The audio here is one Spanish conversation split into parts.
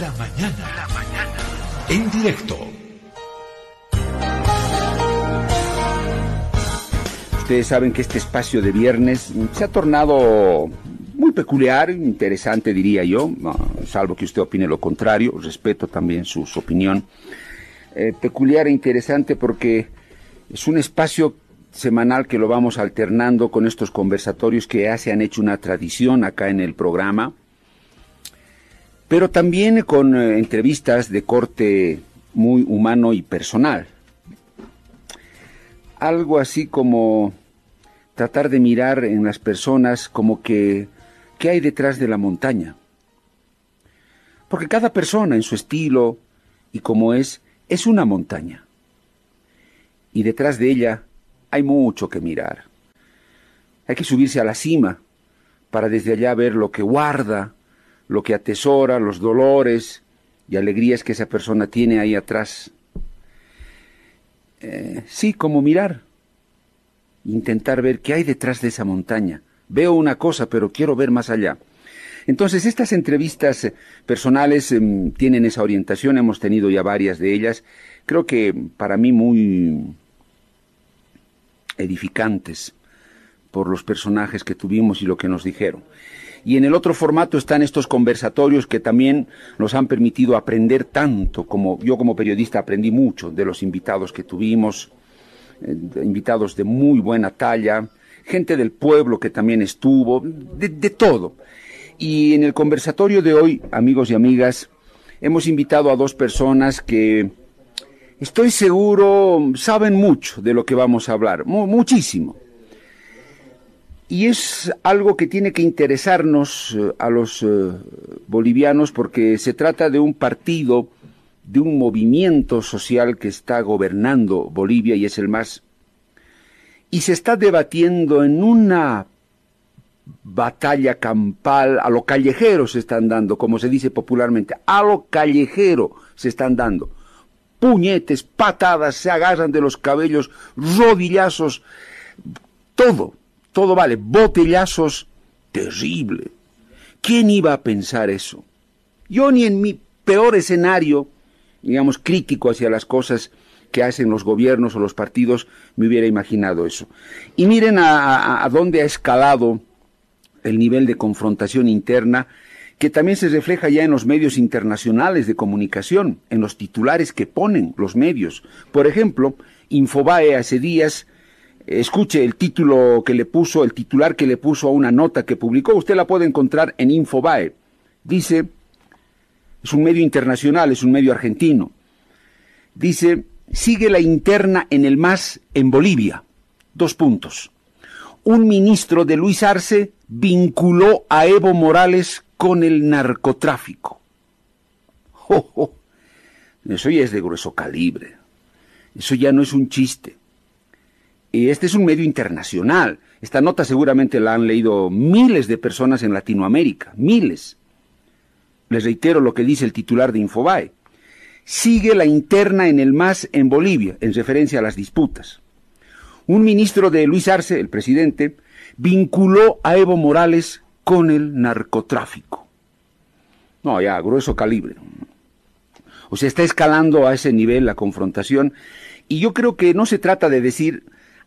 La mañana. La mañana. En directo. Ustedes saben que este espacio de viernes se ha tornado muy peculiar, interesante diría yo, salvo que usted opine lo contrario, respeto también su, opinión. Eh, peculiar e interesante porque es un espacio semanal que lo vamos alternando con estos conversatorios que ya se han hecho una tradición acá en el programa, pero también con eh, entrevistas de corte muy humano y personal algo así como tratar de mirar en las personas como que qué hay detrás de la montaña. Porque cada persona en su estilo y como es, es una montaña. Y detrás de ella hay mucho que mirar. Hay que subirse a la cima para desde allá ver lo que guarda, lo que atesora, los dolores y alegrías que esa persona tiene ahí atrás. Eh, sí, como mirar, intentar ver qué hay detrás de esa montaña. Veo una cosa, pero quiero ver más allá. Entonces, estas entrevistas eh, personales em, tienen esa orientación, hemos tenido ya varias de ellas, creo que para mí muy edificantes por los personajes que tuvimos y lo que nos dijeron. Y en el otro formato están estos conversatorios que también nos han permitido aprender tanto, como yo como periodista aprendí mucho de los invitados que tuvimos, eh, invitados de muy buena talla, gente del pueblo que también estuvo, de, de todo. Y en el conversatorio de hoy, amigos y amigas, hemos invitado a dos personas que estoy seguro saben mucho de lo que vamos a hablar, muchísimo. Y es algo que tiene que interesarnos eh, a los eh, bolivianos porque se trata de un partido, de un movimiento social que está gobernando Bolivia y es el más. Y se está debatiendo en una batalla campal, a lo callejero se están dando, como se dice popularmente, a lo callejero se están dando. Puñetes, patadas, se agarran de los cabellos, rodillazos, todo todo vale, botellazos, terrible. ¿Quién iba a pensar eso? Yo ni en mi peor escenario, digamos, crítico hacia las cosas que hacen los gobiernos o los partidos, me hubiera imaginado eso. Y miren a, dónde ha escalado el nivel de confrontación interna, que también se refleja ya en los medios internacionales de comunicación, en los titulares que ponen los medios. Por ejemplo, Infobae hace días Escuche el título que le puso, el titular que le puso a una nota que publicó. Usted la puede encontrar en Infobae. Dice, es un medio internacional, es un medio argentino. Dice, sigue la interna en el MAS en Bolivia. Dos puntos. Un ministro de Luis Arce vinculó a Evo Morales con el narcotráfico. Eso ya es de grueso calibre. Eso ya no es un chiste. Y este es un medio internacional. Esta nota seguramente la han leído miles de personas en Latinoamérica, miles. Les reitero lo que dice el titular de Infobae. Sigue la interna en el MAS en Bolivia, en referencia a las disputas. Un ministro de Luis Arce, el presidente, vinculó a Evo Morales con el narcotráfico. No, ya, grueso calibre. O sea, está escalando a ese nivel la confrontación. Y yo creo que no se trata de decir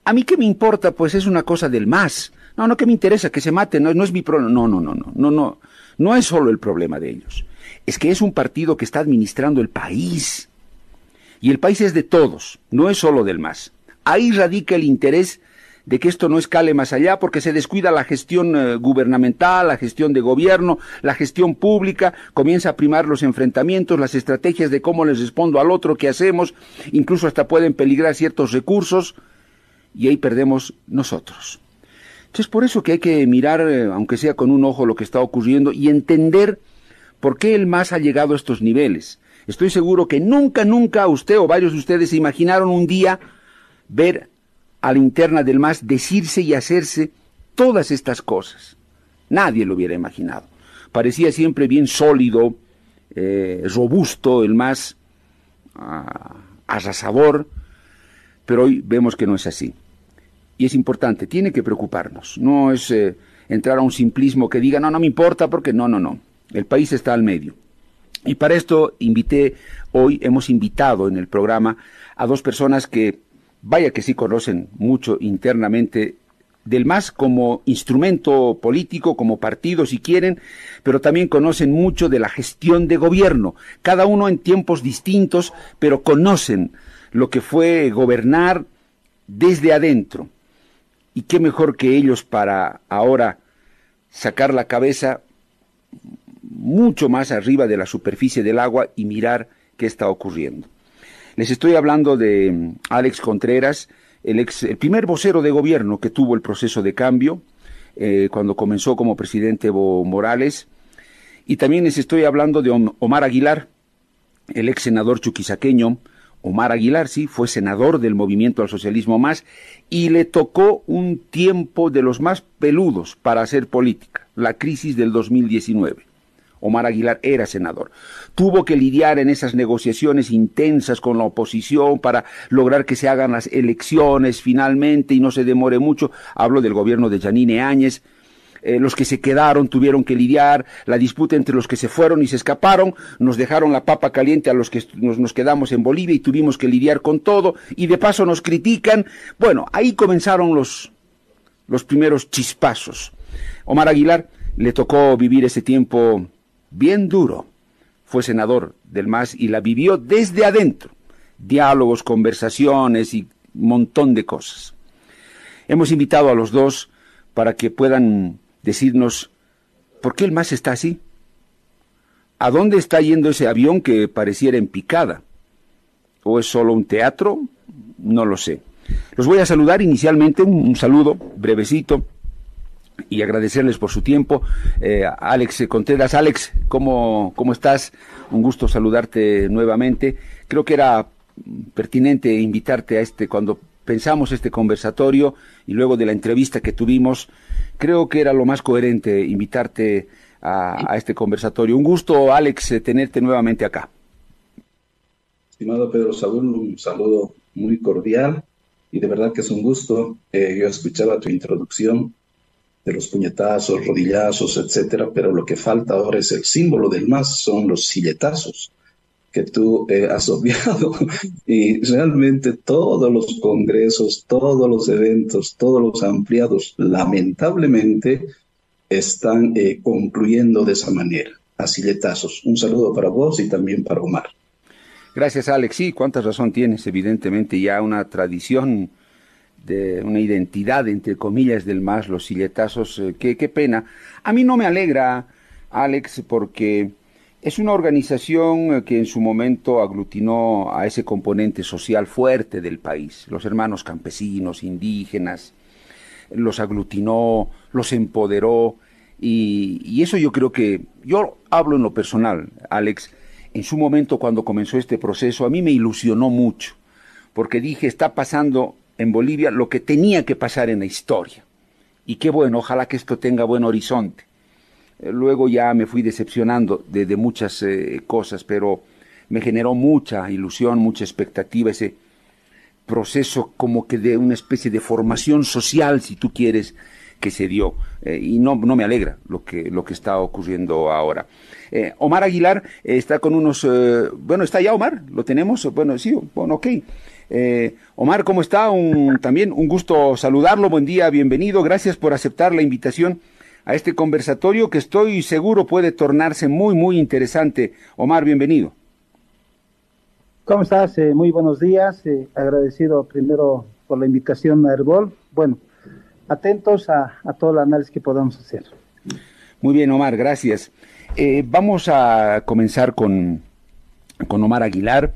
a mí qué me importa, pues es una cosa del más. No, no, que me interesa que se mate, no, no es mi problema. No, no, no, no, no, no. No es solo el problema de ellos. Es que es un partido que está administrando el país. Y el país es de todos, no es solo del más. Ahí radica el interés de que esto no escale más allá porque se descuida la gestión eh, gubernamental, la gestión de gobierno, la gestión pública, comienza a primar los enfrentamientos, las estrategias de cómo les respondo al otro, qué hacemos, incluso hasta pueden peligrar ciertos recursos y ahí perdemos nosotros. Entonces, por eso que hay que mirar, eh, aunque sea con un ojo, lo que está ocurriendo y entender por qué el MAS ha llegado a estos niveles. Estoy seguro que nunca, nunca usted o varios de ustedes se imaginaron un día ver a la interna del MAS decirse y hacerse todas estas cosas. Nadie lo hubiera imaginado. Parecía siempre bien sólido, eh, robusto, el más ah, arrasador, pero hoy vemos que no es así y es importante, tiene que preocuparnos. No es eh, entrar a un simplismo que diga, no, no me importa porque no, no, no. El país está al medio. Y para esto invité, hoy hemos invitado en el programa a dos personas que, vaya que sí conocen mucho internamente del MAS como instrumento político, como partido si quieren, pero también conocen mucho de la gestión de gobierno, cada uno en tiempos distintos, pero conocen lo que fue gobernar desde adentro. Y qué mejor que ellos para ahora sacar la cabeza mucho más arriba de la superficie del agua y mirar qué está ocurriendo. Les estoy hablando de mm, Alex Contreras, el, ex, el primer vocero de gobierno que tuvo el proceso de cambio, eh, cuando comenzó como presidente Evo Morales. Y también les estoy hablando de Omar Aguilar, el ex senador chuquisaqueño. Omar Aguilar, sí, fue senador del movimiento al socialismo más y le tocó un tiempo de los más peludos para hacer política, la crisis del 2019. Omar Aguilar era senador. Tuvo que lidiar en esas negociaciones intensas con la oposición para lograr que se hagan las elecciones finalmente y no se demore mucho. Hablo del gobierno de Janine Áñez. Eh, los que se quedaron tuvieron que lidiar, la disputa entre los que se fueron y se escaparon, nos dejaron la papa caliente a los que nos, quedamos en Bolivia y tuvimos que lidiar con todo, y de paso nos critican. Bueno, ahí comenzaron los, los primeros chispazos. Omar Aguilar le tocó vivir ese tiempo bien duro. Fue senador del MAS y la vivió desde adentro. Diálogos, conversaciones y un montón de cosas. Hemos invitado a los dos para que puedan decirnos por qué el MAS está así. ¿A dónde está yendo ese avión que pareciera en picada? ¿O es solo un teatro? No lo sé. Los voy a saludar inicialmente, un, un saludo brevecito y agradecerles por su tiempo. Eh, Alex Contreras, Alex, ¿cómo, ¿cómo estás? Un gusto saludarte nuevamente. Creo que era pertinente invitarte a este, cuando pensamos este conversatorio y luego de la entrevista que tuvimos, creo que era lo más coherente invitarte a, este conversatorio. Un gusto, Alex, tenerte nuevamente acá. Estimado Pedro Saúl, un saludo muy cordial y de verdad que es un gusto. Eh, yo escuchaba tu introducción de los puñetazos, rodillazos, etcétera, pero lo que falta ahora es el símbolo del más, son los silletazos que tú eh, has obviado. y realmente todos los congresos, todos los eventos, todos los ampliados, lamentablemente, están eh, concluyendo de esa manera, a silletazos. Un saludo para vos y también para Omar. Gracias, Alex. Sí, cuánta razón tienes. Evidentemente ya una tradición de una identidad, entre comillas, del más, los silletazos, eh, qué, qué pena. A mí no me alegra, Alex, porque es una organización eh, que en su momento aglutinó a ese componente social fuerte del país, los hermanos campesinos, indígenas, los aglutinó, los empoderó, y, y, eso yo creo que, yo hablo en lo personal, Alex, en su momento cuando comenzó este proceso, a mí me ilusionó mucho, porque dije, está pasando en Bolivia lo que tenía que pasar en la historia. Y qué bueno, ojalá que esto tenga buen horizonte. Eh, luego ya me fui decepcionando de, muchas eh, cosas, pero me generó mucha ilusión, mucha expectativa ese proceso como que de una especie de formación social, si tú quieres, que se dio. Eh, y no, no me alegra lo que, lo que está ocurriendo ahora. Omar Aguilar está con unos... Bueno, ¿está ya Omar? ¿Lo tenemos? Bueno, sí, bueno, ok. Omar, ¿cómo está? Un, también un gusto saludarlo. Buen día, bienvenido. Gracias por aceptar la invitación a este conversatorio que estoy seguro puede tornarse muy, muy interesante. Omar, bienvenido. ¿Cómo estás? Eh, muy buenos días. Eh, agradecido primero por la invitación a Herbol. Bueno, atentos a, a, todo el análisis que podamos hacer. Muy bien, Omar, gracias. Eh, vamos a comenzar con, con Omar Aguilar.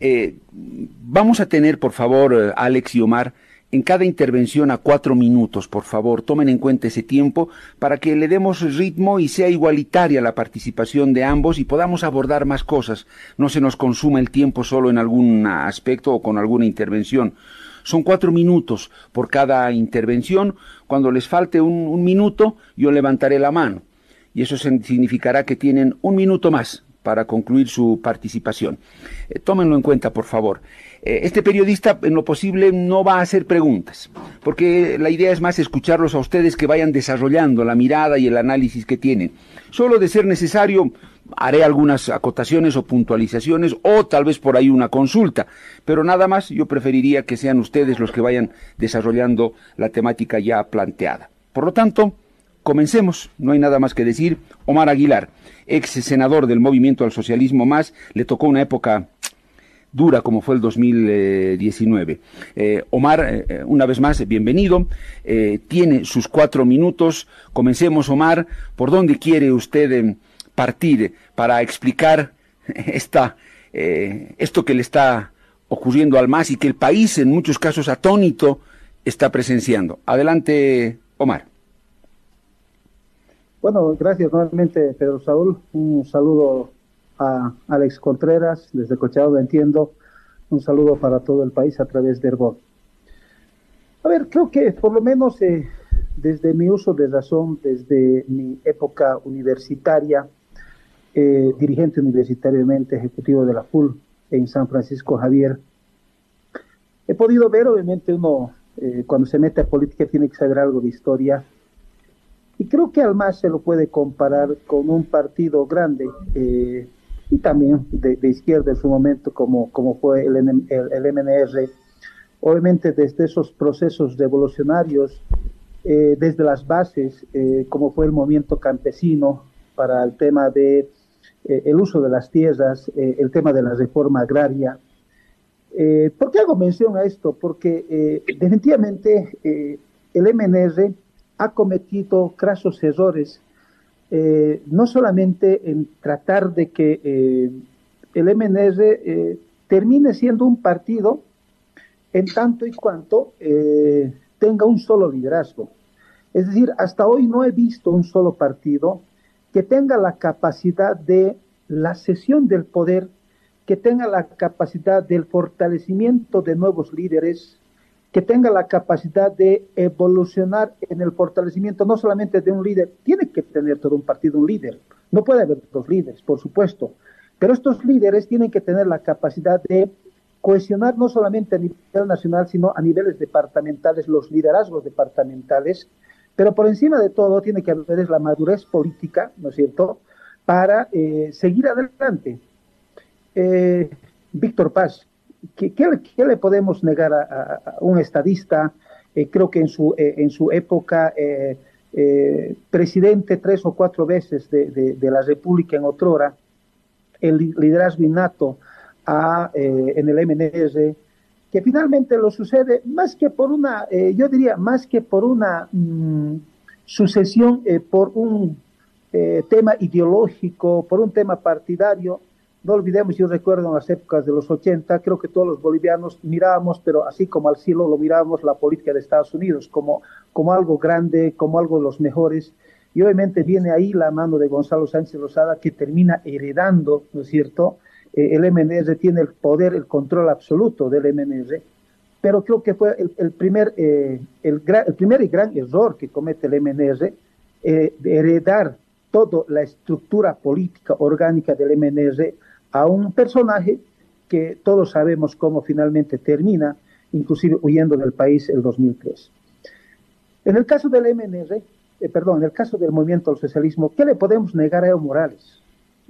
Eh, vamos a tener, por favor, Alex y Omar, en cada intervención a cuatro minutos, por favor, tomen en cuenta ese tiempo para que le demos ritmo y sea igualitaria la participación de ambos y podamos abordar más cosas. No se nos consuma el tiempo solo en algún aspecto o con alguna intervención. Son cuatro minutos por cada intervención. Cuando les falte un, minuto, yo levantaré la mano. Y eso significará que tienen un minuto más para concluir su participación. Eh, tómenlo en cuenta, por favor. Eh, este periodista, en lo posible, no va a hacer preguntas, porque la idea es más escucharlos a ustedes que vayan desarrollando la mirada y el análisis que tienen. Solo de ser necesario, haré algunas acotaciones o puntualizaciones, o tal vez por ahí una consulta, pero nada más yo preferiría que sean ustedes los que vayan desarrollando la temática ya planteada. Por lo tanto, comencemos, no hay nada más que decir. Omar Aguilar, ex senador del Movimiento al Socialismo Más, le tocó una época dura como fue el 2019. Eh, Omar, eh, eh, una vez más, bienvenido. tiene sus cuatro minutos. Comencemos, Omar. ¿Por dónde quiere usted partir para explicar esta, esto que le está ocurriendo al MAS y que el país, en muchos casos atónito, está presenciando? Adelante, Omar. Bueno, gracias nuevamente, Pedro Saúl. Un saludo a Alex Contreras, desde Cochabamba entiendo. Un saludo para todo el país a través de Herbol. A ver, creo que por lo menos eh, desde mi uso de razón, desde mi época universitaria, eh, dirigente universitariamente ejecutivo de la FUL en San Francisco Javier, he podido ver, obviamente uno eh, cuando se mete a política tiene que saber algo de historia, y creo que al más se lo puede comparar con un partido grande eh, y también de, izquierda en su momento como, como fue el, el, MNR. Obviamente desde esos procesos revolucionarios, eh, desde las bases, eh, como fue el movimiento campesino para el tema de el uso de las tierras, el tema de la reforma agraria. ¿Por qué hago mención a esto? Porque definitivamente el MNR ha cometido crasos errores, eh, no solamente en tratar de que eh, el MNR eh, termine siendo un partido en tanto y cuanto tenga un solo liderazgo. Es decir, hasta hoy no he visto un solo partido que tenga la capacidad de la cesión del poder, que tenga la capacidad del fortalecimiento de nuevos líderes, que tenga la capacidad de evolucionar en el fortalecimiento no solamente de un líder, tiene que tener todo un partido un líder, no puede haber dos líderes, por supuesto, pero estos líderes tienen que tener la capacidad de cohesionar no solamente a nivel nacional, sino a niveles departamentales, los liderazgos departamentales, pero por encima de todo tiene que haber la madurez política, ¿no es cierto?, para eh, seguir adelante. Eh, Víctor Paz, ¿qué, le podemos negar a, un estadista? Eh, creo que en su, eh, en su época, eh, presidente tres o cuatro veces de, la República en otrora, el liderazgo innato a, en el MNR, que finalmente lo sucede más que por una, yo diría, más que por una mm, sucesión, por un tema ideológico, por un tema partidario, no olvidemos, yo recuerdo en las épocas de los 80, creo que todos los bolivianos mirábamos, pero así como al cielo lo mirábamos la política de Estados Unidos, como, como algo grande, como algo de los mejores. Y obviamente viene ahí la mano de Gonzalo Sánchez Rosada que termina heredando, ¿no es cierto? Eh, el MNR tiene el poder, el control absoluto del MNR, pero creo que fue el, primer, eh, el, primer y gran error que comete el MNR, eh, heredar toda la estructura política orgánica del MNR a un personaje que todos sabemos cómo finalmente termina, inclusive huyendo del país el 2003. En el caso del MNR, eh, perdón, en el caso del movimiento al socialismo, ¿qué le podemos negar a Evo Morales?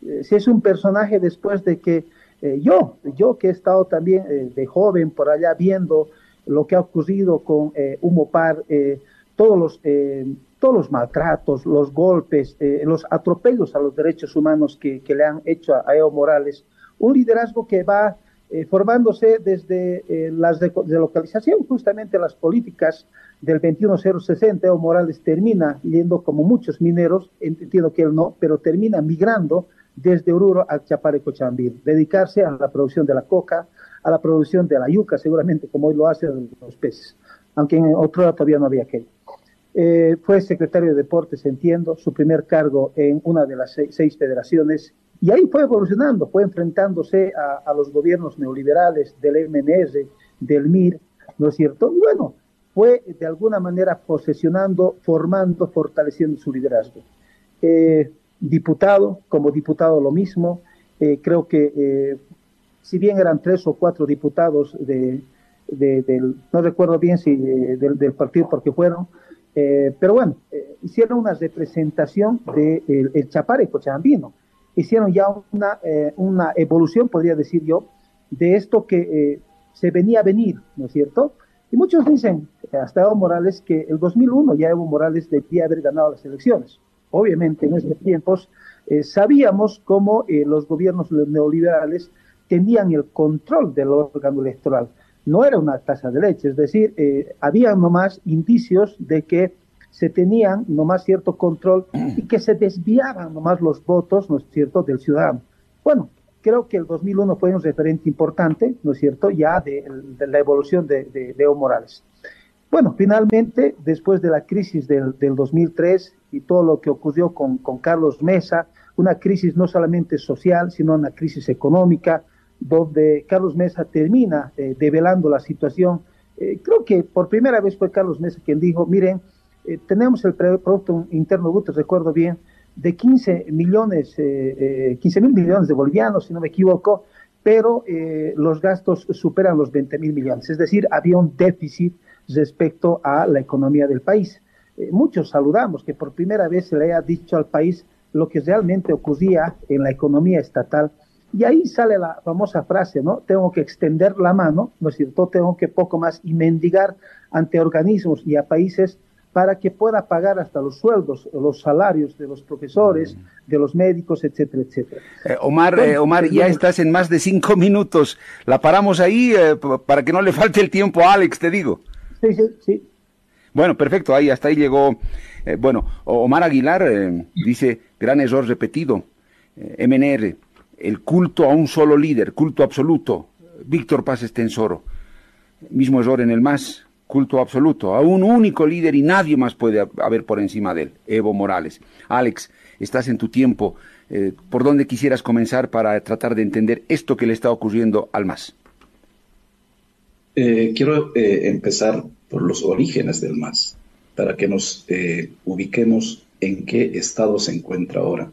Eh, si es un personaje después de que eh, yo, yo que he estado también de joven por allá viendo lo que ha ocurrido con Humopar, todos los todos los maltratos, los golpes, eh, los atropellos a los derechos humanos que, le han hecho a, Evo Morales, un liderazgo que va eh, formándose desde eh, la delocalización, justamente las políticas del 21060, Evo Morales termina yendo como muchos mineros, entiendo que él no, pero termina migrando desde Oruro al Chapareco-Chambir, dedicarse a la producción de la coca, a la producción de la yuca, seguramente como hoy lo hacen los peces, aunque en otro todavía no había aquello. Eh, fue secretario de Deportes, entiendo, su primer cargo en una de las seis, federaciones, y ahí fue evolucionando, fue enfrentándose a, los gobiernos neoliberales del MNR, del MIR, ¿no es cierto? Bueno, fue de alguna manera posesionando, formando, fortaleciendo su liderazgo. Eh, diputado, como diputado lo mismo, Eh, creo que si bien eran tres o cuatro diputados de, no recuerdo bien si del, del, partido porque fueron, pero bueno, hicieron una representación del de el Chapare Cochabambino, hicieron ya una, una evolución, podría decir yo, de esto que se venía a venir, ¿no es cierto? Y muchos dicen, hasta Evo Morales, que el 2001 ya Evo Morales debía haber ganado las elecciones. Obviamente en esos tiempos eh, sabíamos cómo eh, los gobiernos neoliberales tenían el control del órgano electoral. No era una tasa de leche, es decir, eh, había nomás indicios de que se tenían nomás cierto control y que se desviaban nomás los votos, ¿no es cierto?, del ciudadano. Bueno, creo que el 2001 fue un referente importante, ¿no es cierto?, ya de, la evolución de, Evo Morales. Bueno, finalmente, después de la crisis del, 2003 y todo lo que ocurrió con, Carlos Mesa, una crisis no solamente social, sino una crisis económica, donde Carlos Mesa termina eh, develando la situación. Eh, creo que por primera vez fue Carlos Mesa quien dijo, miren, eh, tenemos el Producto Interno Bruto, recuerdo bien, de 15 millones, eh, 15 eh, mil millones de bolivianos, si no me equivoco, pero los gastos superan los 20 mil millones. Es decir, había un déficit respecto a la economía del país. Muchos saludamos que por primera vez se le haya dicho al país lo que realmente ocurría en la economía estatal. Y ahí sale la famosa frase, ¿no? Tengo que extender la mano, ¿no es cierto? Tengo que poco más y mendigar ante organismos y a países para que pueda pagar hasta los sueldos, los salarios de los profesores, mm. de los médicos, etcétera, etcétera. Eh, Omar, eh, Omar, ya estás en más de cinco minutos. La paramos ahí eh, para que no le falte el tiempo a Alex, te digo. Sí, sí, sí. Bueno, perfecto, ahí hasta ahí llegó. bueno, Omar Aguilar dice, gran error repetido. MNR, el culto a un solo líder, culto absoluto. Víctor Paz Estensoro. Mismo error en el MAS, culto absoluto, a un único líder y nadie más puede haber por encima de él, Evo Morales. Alex, estás en tu tiempo. Eh, ¿Por dónde quisieras comenzar para tratar de entender esto que le está ocurriendo al MAS? Eh, quiero eh, empezar por los orígenes del MAS, para que nos ubiquemos en qué estado se encuentra ahora.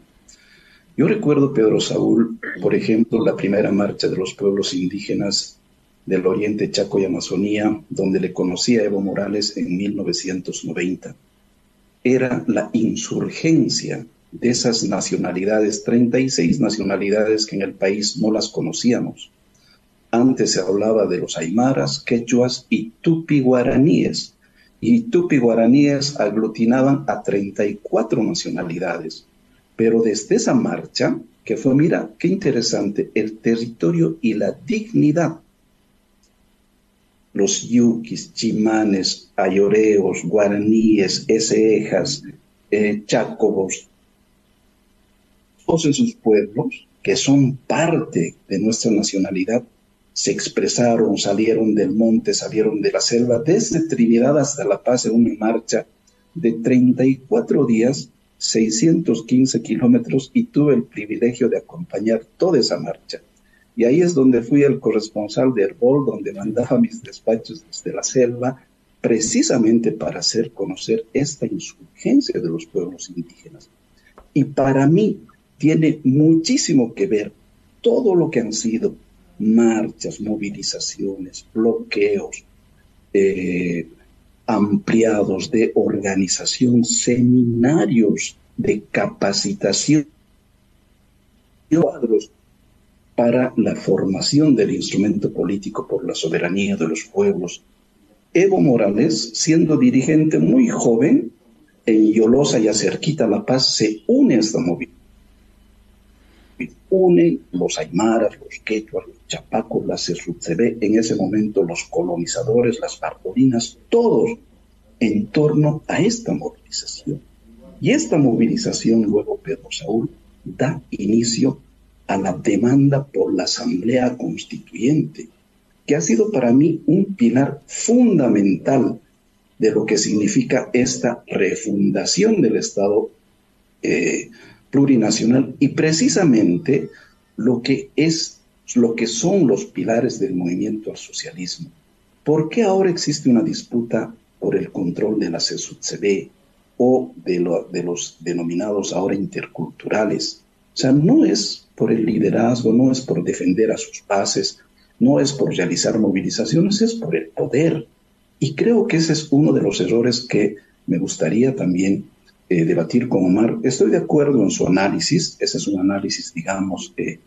Yo recuerdo, Pedro Saúl, por ejemplo, la primera marcha de los pueblos indígenas del Oriente Chaco y Amazonía, donde le conocí a Evo Morales en 1990. Era la insurgencia de esas nacionalidades, 36 nacionalidades que en el país no las conocíamos. Antes se hablaba de los aymaras, quechuas y tupi-guaraníes, y tupi-guaraníes aglutinaban a 34 nacionalidades. Pero desde esa marcha, que fue, mira, qué interesante, el territorio y la dignidad. Los yuquis, chimanes, ayoreos, guaraníes, esejas, eh, chacobos, todos esos pueblos que son parte de nuestra nacionalidad, se expresaron, salieron del monte, salieron de la selva, desde Trinidad hasta La Paz en una marcha de 34 días, 615 kilómetros, y tuve el privilegio de acompañar toda esa marcha. Y ahí es donde fui el corresponsal de Herbol, donde mandaba mis despachos desde la selva, precisamente para hacer conocer esta insurgencia de los pueblos indígenas. Y para mí tiene muchísimo que ver todo lo que han sido marchas, movilizaciones, bloqueos, eh, ampliados de organización, seminarios de capacitación, cuadros para la formación del instrumento político por la soberanía de los pueblos. Evo Morales, siendo dirigente muy joven, en Yolosa, ya cerquita La Paz, se une a esta movimiento. Unen los aymaras, los quechuas, los las ve en ese momento los colonizadores, las barborinas, todos en torno a esta movilización. Y esta movilización, luego Pedro Saúl, da inicio a la demanda por la Asamblea Constituyente, que ha sido para mí un pilar fundamental de lo que significa esta refundación del Estado eh, plurinacional y precisamente lo que es lo que son los pilares del movimiento al socialismo. ¿Por qué ahora existe una disputa por el control de la CESUTCB o de, de los denominados ahora interculturales? O sea, no es por el liderazgo, no es por defender a sus bases, no es por realizar movilizaciones, es por el poder. Y creo que ese es uno de los errores que me gustaría también eh, debatir con Omar. Estoy de acuerdo en su análisis, ese es un análisis, digamos, eh,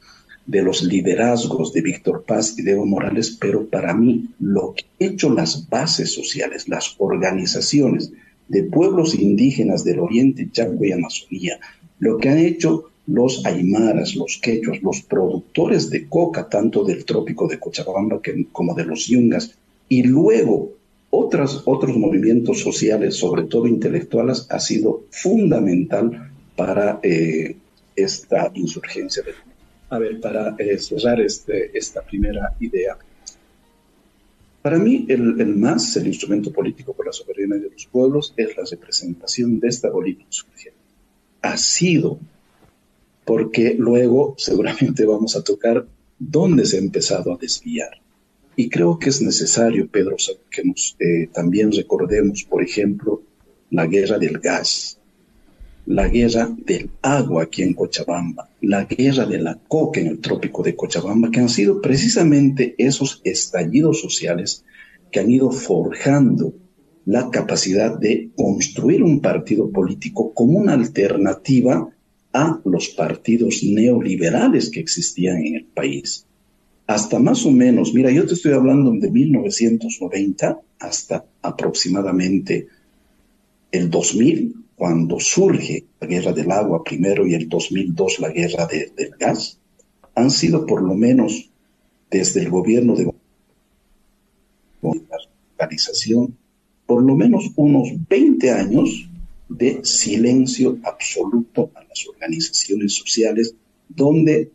de los liderazgos de Víctor Paz y de Morales, pero para mí lo que han hecho las bases sociales, las organizaciones de pueblos indígenas del Oriente, Chaco y Amazonía, lo que han hecho los aymaras, los quechos, los productores de coca, tanto del trópico de Cochabamba como de los yungas, y luego otras, otros movimientos sociales, sobre todo intelectuales, ha sido fundamental para eh, esta insurgencia. A ver, para eh, cerrar este, esta primera idea. Para mí, el, el MAS, el instrumento político por la soberanía de los pueblos, es la representación de esta Bolivia insurgente. Ha sido, porque luego seguramente vamos a tocar dónde se ha empezado a desviar y creo que es necesario, Pedro, que nos, eh, también recordemos, por ejemplo, la guerra del gas, la guerra del agua aquí en Cochabamba, la guerra de la coca en el trópico de Cochabamba, que han sido precisamente esos estallidos sociales que han ido forjando la capacidad de construir un partido político como una alternativa a los partidos neoliberales que existían en el país. Hasta más o menos, mira, yo te estoy hablando de 1990 hasta aproximadamente el 2000, cuando surge la guerra del agua primero y el 2002 la guerra del gas, han sido por lo menos desde el gobierno de la organización, por lo menos unos 20 años de silencio absoluto a las organizaciones sociales, donde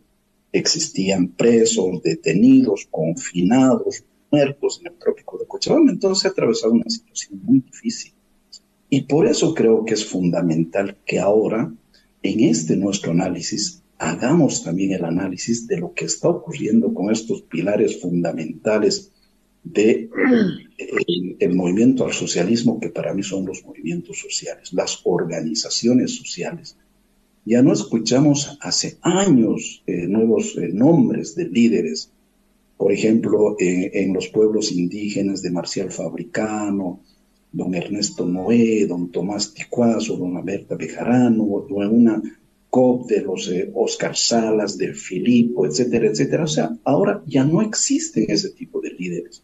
existían presos, detenidos, confinados, muertos en el trópico de Cochabamba. Entonces se ha atravesado una situación muy difícil. Y por eso creo que es fundamental que ahora, en este nuestro análisis, hagamos también el análisis de lo que está ocurriendo con estos pilares fundamentales de, el movimiento al socialismo, que para mí son los movimientos sociales, las organizaciones sociales, ya no escuchamos hace años eh, nuevos eh, nombres de líderes, por ejemplo, en los pueblos indígenas de Marcial Fabricano, don Ernesto Noé, don Tomás Ticuazo, don Alberta Bejarano, o una COP de los eh, Oscar Salas, de Filipo, etcétera, etcétera. O sea, ahora ya no existen ese tipo de líderes.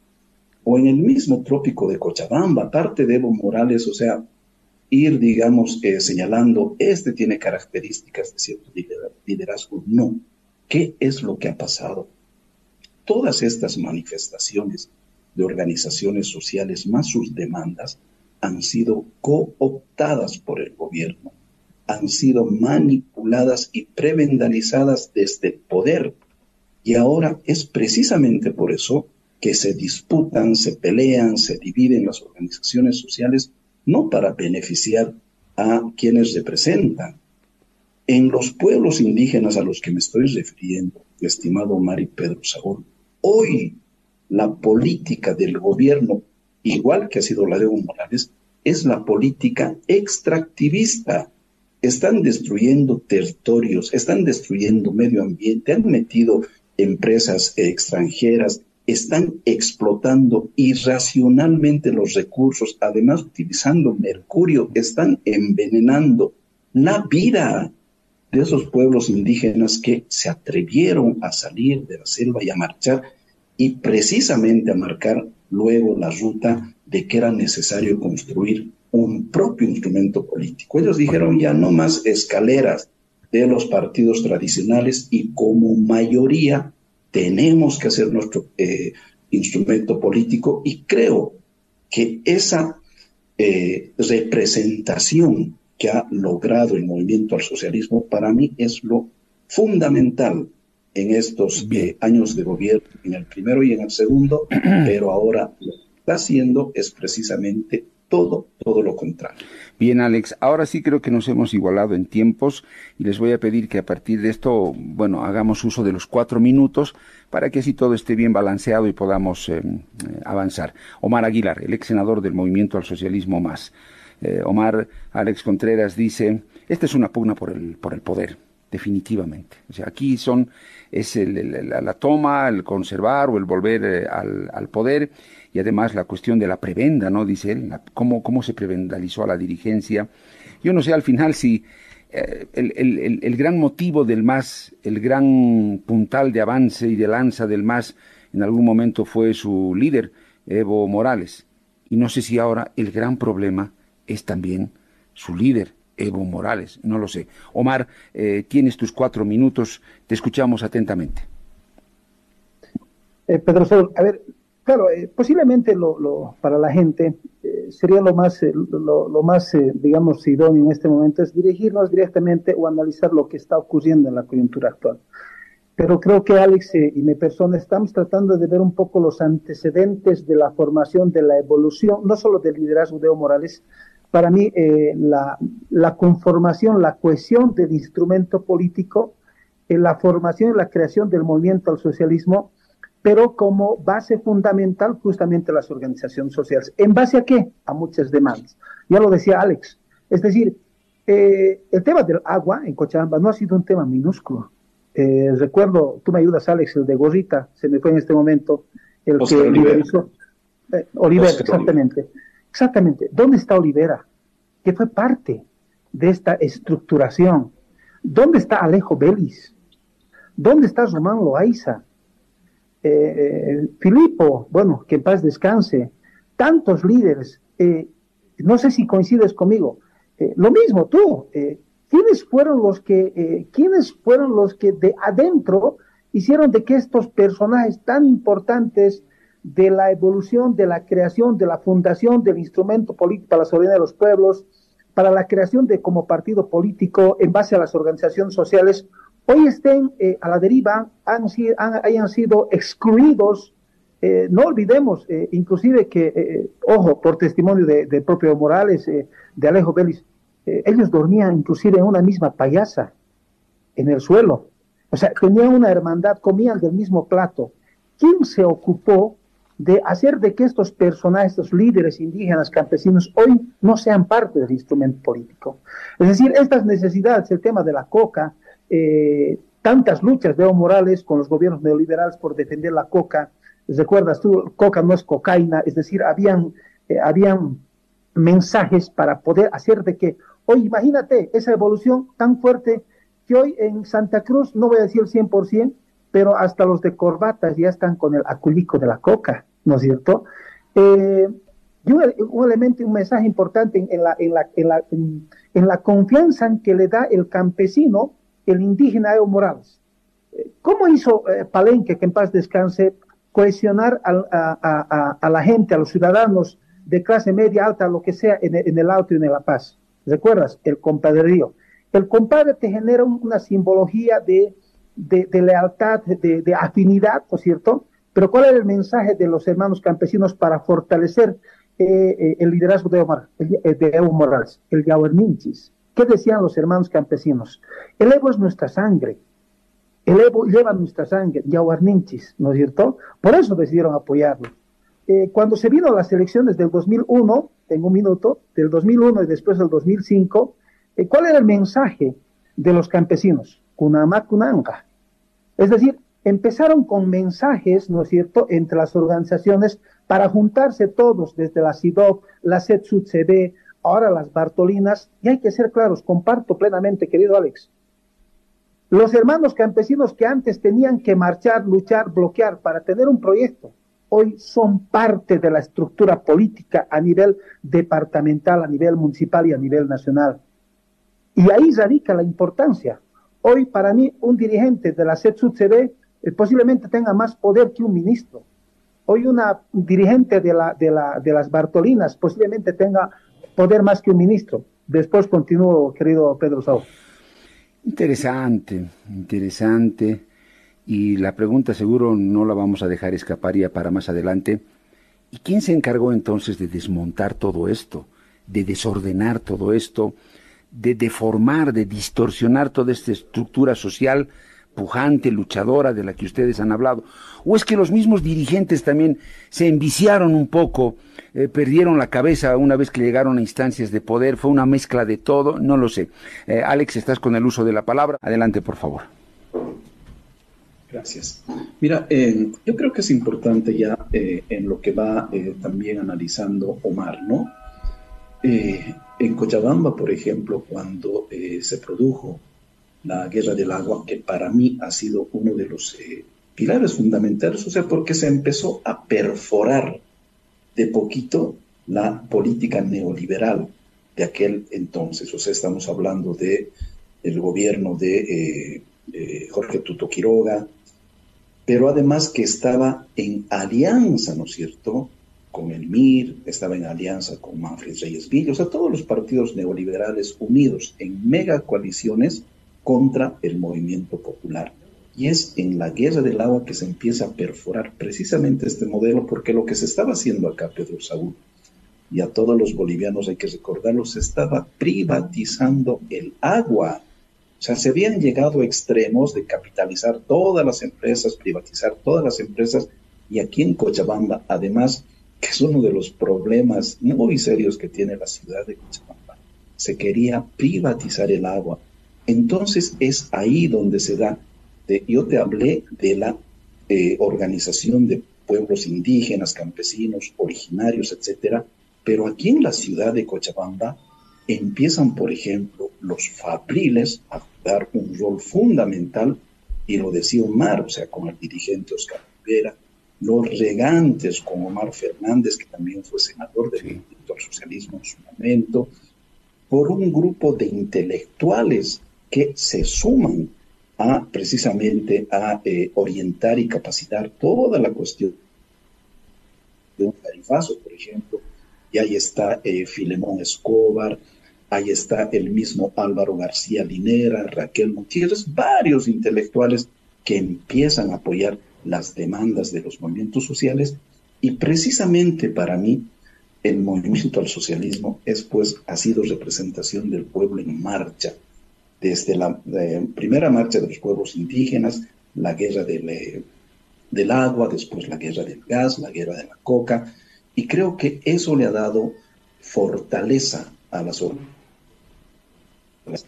O en el mismo trópico de Cochabamba, aparte de Evo Morales, o sea, ir, digamos, eh, señalando, este tiene características de cierto liderazgo. No. ¿Qué es lo que ha pasado? Todas estas manifestaciones de organizaciones sociales más sus demandas han sido cooptadas por el gobierno, han sido manipuladas y prevendalizadas desde el poder. Y ahora es precisamente por eso que se disputan, se pelean, se dividen las organizaciones sociales no para beneficiar a quienes representan. En los pueblos indígenas a los que me estoy refiriendo, estimado Mari Pedro Saúl, hoy la política del gobierno, igual que ha sido la de Evo Morales, es la política extractivista. Están destruyendo territorios, están destruyendo medio ambiente, han metido empresas extranjeras están explotando irracionalmente los recursos, además utilizando mercurio, están envenenando la vida de esos pueblos indígenas que se atrevieron a salir de la selva y a marchar y precisamente a marcar luego la ruta de que era necesario construir un propio instrumento político. Ellos dijeron ya no más escaleras de los partidos tradicionales y como mayoría tenemos que hacer nuestro eh, instrumento político y creo que esa eh, representación que ha logrado el movimiento al socialismo para mí es lo fundamental en estos eh, años de gobierno, en el primero y en el segundo, pero ahora lo que está haciendo es precisamente todo, todo lo contrario. Bien, Alex, ahora sí creo que nos hemos igualado en tiempos y les voy a pedir que a partir de esto, bueno, hagamos uso de los cuatro minutos para que así todo esté bien balanceado y podamos eh, eh, avanzar. Omar Aguilar, el ex senador del Movimiento al Socialismo Más. Eh, Omar Alex Contreras dice, esta es una pugna por el, por el poder. definitivamente. O sea, aquí son, es la, toma, el conservar o el volver eh, al, poder y además la cuestión de la prebenda, ¿no? Dice él, cómo, cómo se prebendalizó a la dirigencia. Yo no sé al final si eh, el, el, gran motivo del MAS, el gran puntal de avance y de lanza del MAS en algún momento fue su líder, Evo Morales. Y no sé si ahora el gran problema es también su líder, Evo Morales, no lo sé. Omar, eh, tienes tus cuatro minutos, te escuchamos atentamente. Eh, Pedro Sol, a ver, claro, eh, posiblemente lo, para la gente sería lo más, lo, más digamos, idóneo en este momento es dirigirnos directamente o analizar lo que está ocurriendo en la coyuntura actual. Pero creo que Alex y mi persona estamos tratando de ver un poco los antecedentes de la formación, de la evolución, no solo del liderazgo de Evo Morales, para mí eh, la, conformación, la cohesión del instrumento político, eh, la formación y la creación del movimiento al socialismo, pero como base fundamental justamente las organizaciones sociales. ¿En base a qué? A muchas demandas. Ya lo decía Alex. Es decir, eh, el tema del agua en Cochabamba no ha sido un tema minúsculo. recuerdo, tú me ayudas, Alex, el de Gorrita, se me fue en este momento, el que Oliver. Oliver, exactamente. Exactamente. ¿Dónde está Olivera? Que fue parte de esta estructuración. ¿Dónde está Alejo Belis? ¿Dónde está Román Loaiza? Eh, eh, Filipo, bueno, que en paz descanse. Tantos líderes. Eh, no sé si coincides conmigo. lo mismo tú. ¿Quiénes fueron los que, quiénes fueron los que de adentro hicieron de que estos personajes tan importantes de la evolución, de la creación, de la fundación del instrumento político para la soberanía de los pueblos, para la creación de como partido político en base a las organizaciones sociales, hoy estén eh, a la deriva, han, hayan sido excluidos. Eh, no olvidemos, eh, inclusive que, ojo, por testimonio de, propio Morales, de Alejo Vélez, ellos dormían inclusive en una misma payasa, en el suelo. O sea, tenían una hermandad, comían del mismo plato. ¿Quién se ocupó de hacer de que estos personajes, estos líderes indígenas, campesinos, hoy no sean parte del instrumento político. Es decir, estas necesidades, el tema de la coca, eh, tantas luchas de Evo Morales con los gobiernos neoliberales por defender la coca, recuerdas tú, coca no es cocaína, es decir, habían, eh, habían mensajes para poder hacer de que, hoy imagínate esa evolución tan fuerte que hoy en Santa Cruz, no voy a decir el 100%, pero hasta los de corbatas ya están con el aculico de la coca. ¿No es cierto? Eh, y un, elemento, un mensaje importante en, la, en, la, en, la, en, la, confianza que le da el campesino, el indígena Evo Morales. Eh, ¿Cómo hizo eh, Palenque, que en paz descanse, cohesionar a, a, a, la gente, a los ciudadanos de clase media, alta, lo que sea, en, el Alto y en La Paz? ¿Recuerdas? El compadrerío. El compadre te genera una simbología de, de, de lealtad, de, de, afinidad, ¿no es cierto? Pero ¿cuál era el mensaje de los hermanos campesinos para fortalecer eh, eh, el liderazgo de, eh, Evo Morales? El Yahuerninchis. ¿Qué decían los hermanos campesinos? El Evo es nuestra sangre. El Evo lleva nuestra sangre, Yahuarninchis, ¿no es cierto? Por eso decidieron apoyarlo. cuando se vino las elecciones del 2001, tengo un minuto, del 2001 y después del 2005, ¿cuál era el mensaje de los campesinos? Kunama Kunanga. Es decir, empezaron con mensajes, ¿no es cierto?, entre las organizaciones para juntarse todos, desde la CIDOC, la CETSUCB, ahora las Bartolinas, y hay que ser claros, comparto plenamente, querido Alex. Los hermanos campesinos que antes tenían que marchar, luchar, bloquear para tener un proyecto, hoy son parte de la estructura política a nivel departamental, a nivel municipal y a nivel nacional. Y ahí radica la importancia. Hoy, para mí, un dirigente de la CETSUCB eh, posiblemente tenga más poder que un ministro. Hoy una dirigente de, la, de, la, de las Bartolinas posiblemente tenga poder más que un ministro. Después continúo, querido Pedro Saúl. Interesante, interesante. Y la pregunta seguro no la vamos a dejar escapar ya para más adelante. ¿Y quién se encargó entonces de desmontar todo esto, de desordenar todo esto, de deformar, de distorsionar toda esta estructura social pujante, luchadora de la que ustedes han hablado? ¿O es que los mismos dirigentes también se enviciaron un poco, eh, perdieron la cabeza una vez que llegaron a instancias de poder? ¿Fue una mezcla de todo? No lo sé. Eh, Alex, estás con el uso de la palabra. Adelante, por favor. Gracias. Mira, eh, yo creo que es importante ya en lo que va también analizando Omar, ¿no? en Cochabamba, por ejemplo, cuando se produjo la guerra del agua, que para mí ha sido uno de los pilares fundamentales, o sea, porque se empezó a perforar de poquito la política neoliberal de aquel entonces. O sea, estamos hablando de el gobierno de eh, Jorge Tuto Quiroga, pero además que estaba en alianza, ¿no es cierto?, con el MIR, estaba en alianza con Manfred Reyes Villa, o sea, todos los partidos neoliberales unidos en mega coaliciones contra el movimiento popular. Y es en la guerra del agua que se empieza a perforar precisamente este modelo, porque lo que se estaba haciendo acá, Pedro Saúl, y a todos los bolivianos hay que recordarlo, se estaba privatizando el agua. O sea, se habían llegado a extremos de capitalizar todas las empresas, privatizar todas las empresas, y aquí en Cochabamba, además, que es uno de los problemas muy serios que tiene la ciudad de Cochabamba, se quería privatizar el agua. Entonces es ahí donde se da yo te hablé de la eh, organización de pueblos indígenas, campesinos, originarios, etcétera, pero aquí en la ciudad de Cochabamba empiezan, por ejemplo, los fabriles a jugar un rol fundamental, y lo decía Omar, o sea, con el dirigente Oscar Rivera, los regantes con Omar Fernández, que también fue senador del sí. Socialismo en su momento, por un grupo de intelectuales que se suman a precisamente a eh, orientar y capacitar toda la cuestión de un tarifazo, por ejemplo, y ahí está eh, Filemón Escobar, ahí está el mismo Álvaro García Linera, Raquel Gutiérrez, varios intelectuales que empiezan a apoyar las demandas de los movimientos sociales. Y precisamente para mí el movimiento al socialismo es pues ha sido representación del pueblo en marcha, desde la primera marcha de los pueblos indígenas, la guerra del, eh, del agua, después la guerra del gas, la guerra de la coca, y creo que eso le ha dado fortaleza a las organizaciones.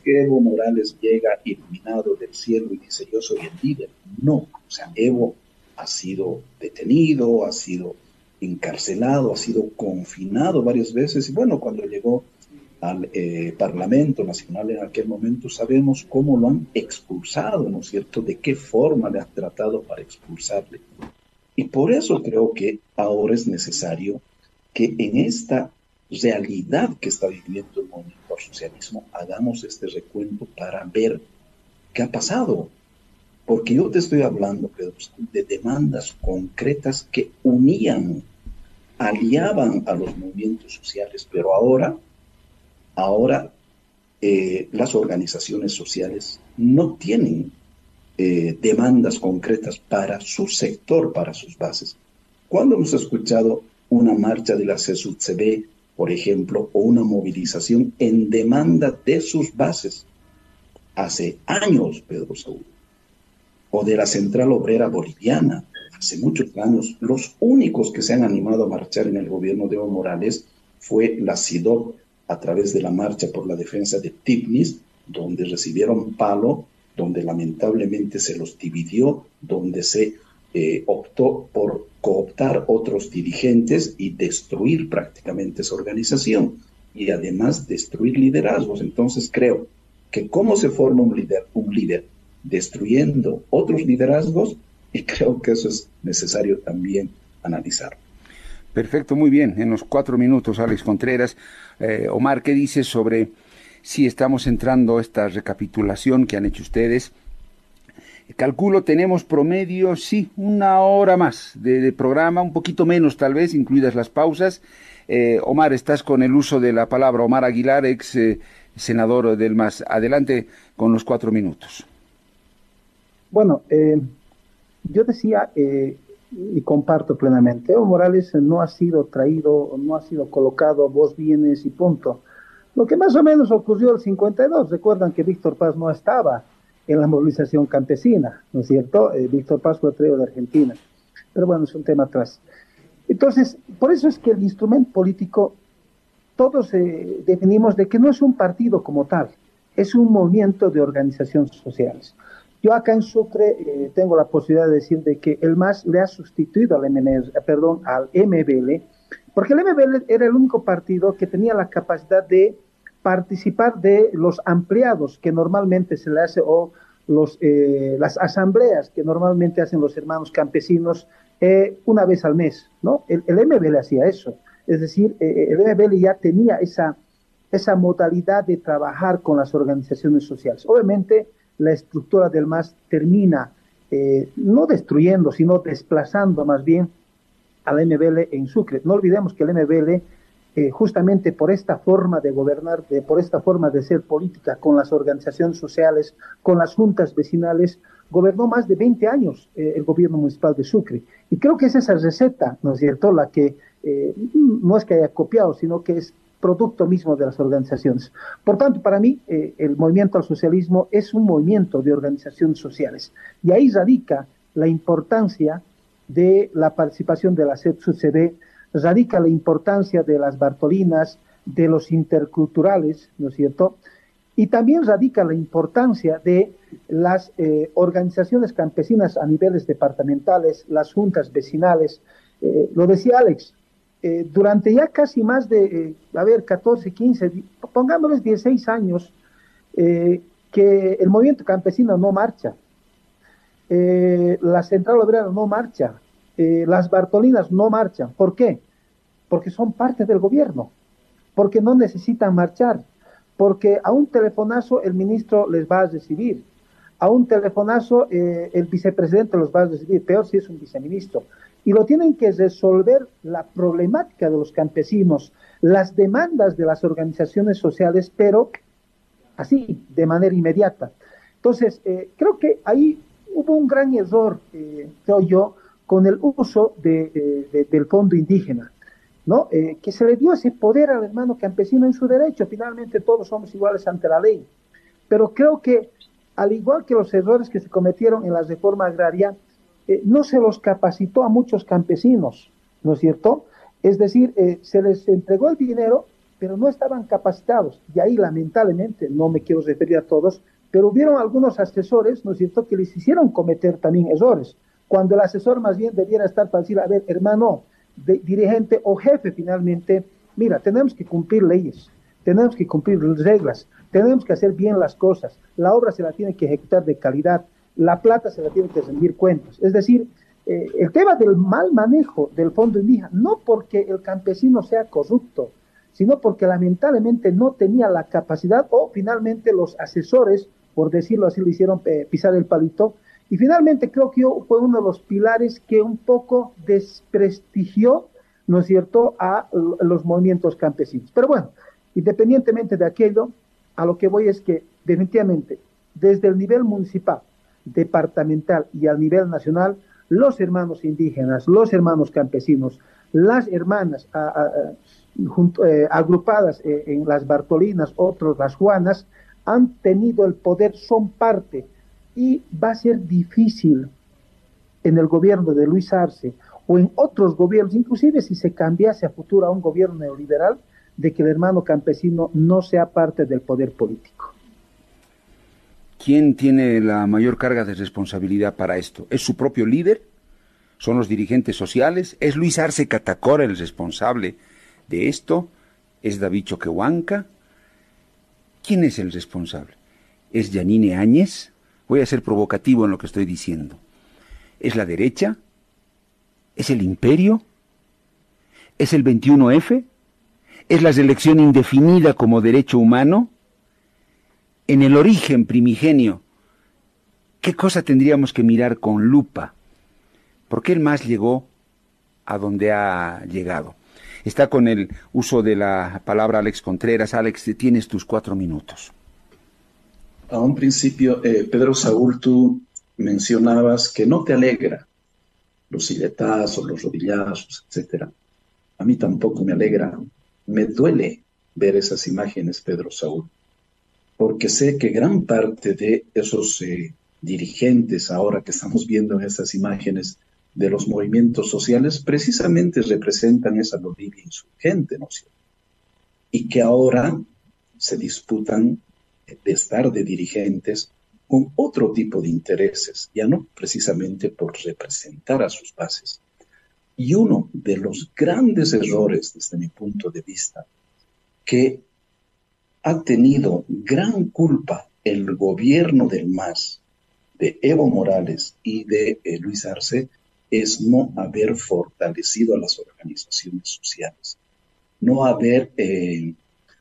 Evo Morales llega iluminado del cielo y dice yo soy el líder. No, o sea, Evo ha sido detenido, ha sido encarcelado, ha sido confinado varias veces y bueno, cuando llegó al eh, Parlamento Nacional en aquel momento, sabemos cómo lo han expulsado, ¿no es cierto? De qué forma le han tratado para expulsarle. Y por eso creo que ahora es necesario que en esta realidad que está viviendo el movimiento al socialismo hagamos este recuento para ver qué ha pasado. Porque yo te estoy hablando de demandas concretas que unían, aliaban a los movimientos sociales, pero ahora ahora eh, las organizaciones sociales no tienen eh, demandas concretas para su sector, para sus bases. Cuando hemos escuchado una marcha de la CSUCB, por ejemplo, o una movilización en demanda de sus bases? Hace años, Pedro Saúl. O de la Central Obrera Boliviana, hace muchos años. Los únicos que se han animado a marchar en el gobierno de Evo Morales fue la CIDOC a través de la marcha por la defensa de Tipnis, donde recibieron palo, donde lamentablemente se los dividió, donde se eh, optó por cooptar otros dirigentes y destruir prácticamente esa organización y además destruir liderazgos. Entonces creo que cómo se forma un líder, un líder destruyendo otros liderazgos y creo que eso es necesario también analizar. Perfecto, muy bien. En los cuatro minutos, Alex Contreras. Eh, Omar, ¿qué dices sobre si estamos entrando a esta recapitulación que han hecho ustedes? Calculo, tenemos promedio, sí, una hora más de, programa, un poquito menos tal vez, incluidas las pausas. Eh, Omar, estás con el uso de la palabra. Omar Aguilar, ex eh, senador del MAS. Adelante con los cuatro minutos. Bueno, yo decía, y comparto plenamente. Evo Morales no ha sido traído, no ha sido colocado, vos vienes y punto. Lo que más o menos ocurrió el 52, recuerdan que Víctor Paz no estaba en la movilización campesina, ¿no es cierto? Eh, Víctor Paz lo traído de Argentina. Pero bueno, es un tema atrás. Entonces, por eso es que el instrumento político, todos eh, definimos de que no es un partido como tal, es un movimiento de organizaciones sociales. Yo acá en Sucre eh, tengo la posibilidad de decir de que el MAS le ha sustituido al, MNR, perdón, al MBL, porque el MBL era el único partido que tenía la capacidad de participar de los ampliados que normalmente se le hace o los, eh, las asambleas que normalmente hacen los hermanos campesinos eh, una vez al mes, ¿no? El, MBL hacía eso, es decir, el MBL ya tenía esa, esa modalidad de trabajar con las organizaciones sociales. Obviamente, la estructura del MAS termina no destruyendo, sino desplazando más bien al MBL en Sucre. No olvidemos que el MBL eh, justamente por esta forma de gobernar, de, por esta forma de ser política con las organizaciones sociales, con las juntas vecinales, gobernó más de 20 años eh, el gobierno municipal de Sucre. Y creo que es esa receta, ¿no es cierto?, la que eh, no es que haya copiado, sino que es producto mismo de las organizaciones. Por tanto, para mí, el movimiento al socialismo es un movimiento de organizaciones sociales. Y ahí radica la importancia de la participación de la CEP-SUCB radica la importancia de las Bartolinas, de los interculturales, ¿no es cierto? Y también radica la importancia de las eh, organizaciones campesinas a niveles departamentales, las juntas vecinales. Eh, lo decía Alex, eh, durante ya casi más de, a ver, 14, 15, pongámosles 16 años, que el movimiento campesino no marcha, la central obrera no marcha, eh, las Bartolinas no marchan. ¿Por qué? Porque son parte del gobierno, porque no necesitan marchar, porque a un telefonazo el ministro les va a recibir, a un telefonazo eh, el vicepresidente los va a recibir, peor si es un viceministro. Y lo tienen que resolver la problemática de los campesinos, las demandas de las organizaciones sociales, pero así, de manera inmediata. Entonces, eh, creo que ahí hubo un gran error, creo yo, con el uso de, del fondo indígena, ¿no? Eh, que se le dio ese poder al hermano campesino en su derecho. Finalmente todos somos iguales ante la ley. Pero creo que, al igual que los errores que se cometieron en la reforma agraria, eh, no se los capacitó a muchos campesinos, ¿no es cierto? Es decir, eh, se les entregó el dinero, pero no estaban capacitados. Y ahí, lamentablemente, no me quiero referir a todos, pero hubieron algunos asesores, ¿no es cierto?, que les hicieron cometer también errores cuando el asesor más bien debiera estar para decir, a ver, hermano, dirigente o jefe finalmente, mira, tenemos que cumplir leyes, tenemos que cumplir reglas, tenemos que hacer bien las cosas, la obra se la tiene que ejecutar de calidad, la plata se la tiene que rendir cuentas. Es decir, eh, el tema del mal manejo del fondo indígena, no porque el campesino sea corrupto, sino porque lamentablemente no tenía la capacidad o finalmente los asesores, por decirlo así, le hicieron eh, pisar el palito y finalmente creo que fue uno de los pilares que un poco desprestigió, ¿no es cierto?, a los movimientos campesinos. Pero bueno, independientemente de aquello, a lo que voy es que definitivamente desde el nivel municipal, departamental y al nivel nacional, los hermanos indígenas, los hermanos campesinos, las hermanas eh, agrupadas eh, en las Bartolinas, otros las Juanas, han tenido el poder, son parte y va a ser difícil en el gobierno de Luis Arce o en otros gobiernos, inclusive si se cambiase a futuro a un gobierno neoliberal, de que el hermano campesino no sea parte del poder político. ¿Quién tiene la mayor carga de responsabilidad para esto? ¿Es su propio líder? ¿Son los dirigentes sociales? ¿Es Luis Arce Catacora el responsable de esto? ¿Es David Choquehuanca? ¿Quién es el responsable? ¿Es Yanine Áñez? Voy a ser provocativo en lo que estoy diciendo. ¿Es la derecha? ¿Es el imperio? ¿Es el 21F? ¿Es la selección indefinida como derecho humano? En el origen primigenio, ¿qué cosa tendríamos que mirar con lupa? ¿Por qué el más llegó a donde ha llegado? Está con el uso de la palabra Alex Contreras. Alex, tienes tus cuatro minutos a un principio, eh, Pedro Saúl, tú mencionabas que no te alegra los silletazos, los rodillazos, etc. A mí tampoco me alegra. Me duele ver esas imágenes, Pedro Saúl. Porque sé que gran parte de esos eh, dirigentes ahora que estamos viendo en estas imágenes de los movimientos sociales precisamente representan esa Bolivia insurgente, ¿no es cierto? Y que ahora se disputan de estar de dirigentes con otro tipo de intereses, ya no precisamente por representar a sus bases. Y uno de los grandes errores, desde mi punto de vista, que ha tenido gran culpa el gobierno del MAS, de Evo Morales y de eh, Luis Arce, es no haber fortalecido a las organizaciones sociales, no haber eh,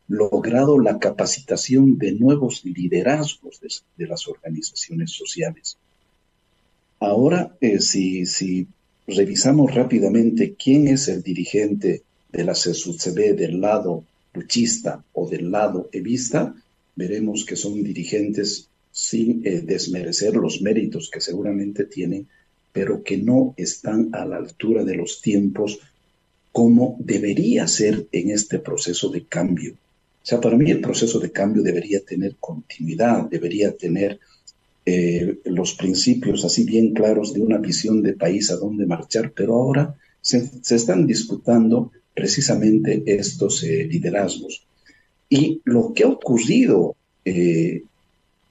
logrado la capacitación de nuevos liderazgos de, las organizaciones sociales. Ahora, eh, si, si, revisamos rápidamente quién es el dirigente de la CSUCB del lado luchista o del lado evista, veremos que son dirigentes sin eh, desmerecer los méritos que seguramente tienen, pero que no están a la altura de los tiempos como debería ser en este proceso de cambio. O sea, para mí el proceso de cambio debería tener continuidad, debería tener eh, los principios así bien claros de una visión de país a dónde marchar, pero ahora se, están disputando precisamente estos eh, liderazgos. Y lo que ha ocurrido eh,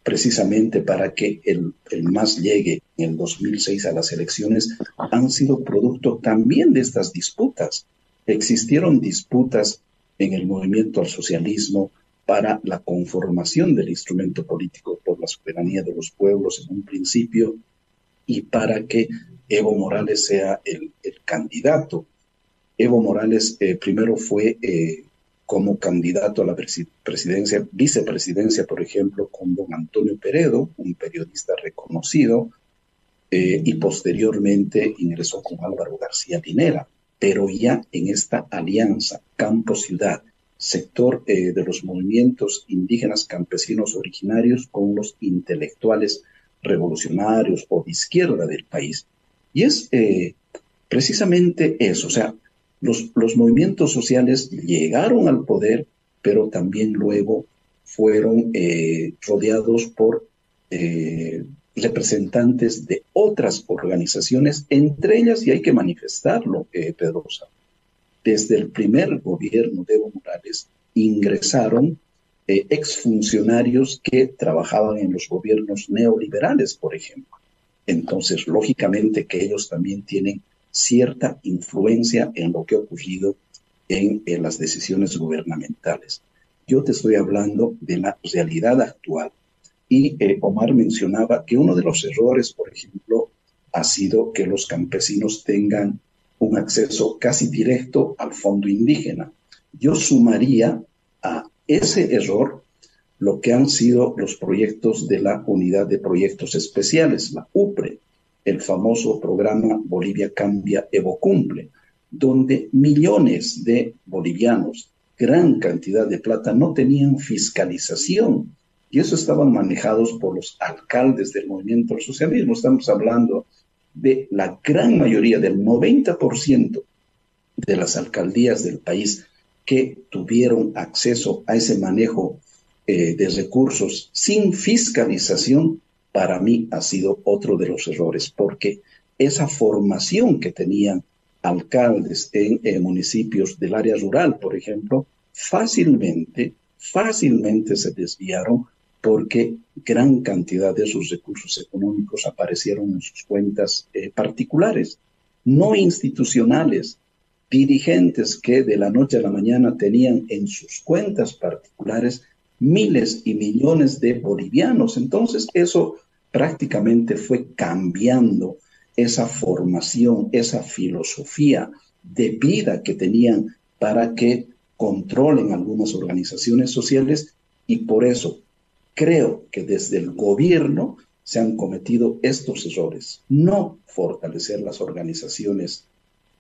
precisamente para que el, el MAS llegue en el 2006 a las elecciones han sido producto también de estas disputas. Existieron disputas en el movimiento al socialismo para la conformación del instrumento político por la soberanía de los pueblos en un principio y para que Evo Morales sea el, candidato. Evo Morales eh, primero fue eh, como candidato a la presidencia, vicepresidencia, por ejemplo, con don Antonio Peredo, un periodista reconocido, eh, y posteriormente ingresó con Álvaro García Linera pero ya en esta alianza campo-ciudad, sector eh, de los movimientos indígenas campesinos originarios con los intelectuales revolucionarios o de izquierda del país. Y es eh, precisamente eso, o sea, los, los movimientos sociales llegaron al poder, pero también luego fueron eh, rodeados por representantes de otras organizaciones, entre ellas, y hay que manifestarlo, eh, desde el primer gobierno de Evo Morales ingresaron eh, exfuncionarios que trabajaban en los gobiernos neoliberales, por ejemplo. Entonces, lógicamente que ellos también tienen cierta influencia en lo que ha ocurrido en, las decisiones gubernamentales. Yo te estoy hablando de la realidad actual y eh, Omar mencionaba que uno de los errores, por ejemplo, ha sido que los campesinos tengan un acceso casi directo al fondo indígena. Yo sumaría a ese error lo que han sido los proyectos de la Unidad de Proyectos Especiales, la UPRE, el famoso programa Bolivia Cambia, Evo Cumple, donde millones de bolivianos, gran cantidad de plata, no tenían fiscalización y eso estaban manejados por los alcaldes del movimiento del socialismo. Estamos hablando de la gran mayoría, del 90% de las alcaldías del país que tuvieron acceso a ese manejo eh, de recursos sin fiscalización, para mí ha sido otro de los errores, porque esa formación que tenían alcaldes en eh, municipios del área rural, por ejemplo, fácilmente, fácilmente se desviaron porque gran cantidad de esos recursos económicos aparecieron en sus cuentas eh, particulares, no institucionales, dirigentes que de la noche a la mañana tenían en sus cuentas particulares miles y millones de bolivianos. Entonces eso prácticamente fue cambiando esa formación, esa filosofía de vida que tenían para que controlen algunas organizaciones sociales y por eso creo que desde el gobierno se han cometido estos errores. No fortalecer las organizaciones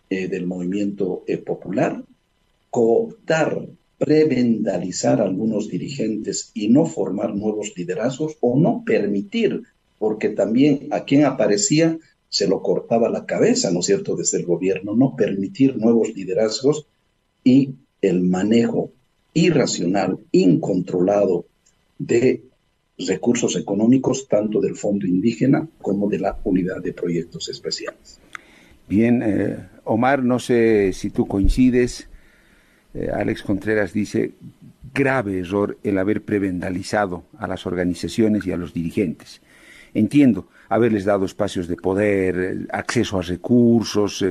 eh, del movimiento eh, popular, cooptar, prevendalizar a algunos dirigentes y no formar nuevos liderazgos o no permitir, porque también a quien aparecía se lo cortaba la cabeza, ¿no es cierto?, desde el gobierno, no permitir nuevos liderazgos y el manejo irracional, incontrolado de recursos económicos, tanto del Fondo Indígena como de la Unidad de Proyectos Especiales. Bien, eh, Omar, no sé si tú coincides. Eh, Alex Contreras dice, grave error el haber prevendalizado a las organizaciones y a los dirigentes. Entiendo haberles dado espacios de poder, acceso a recursos,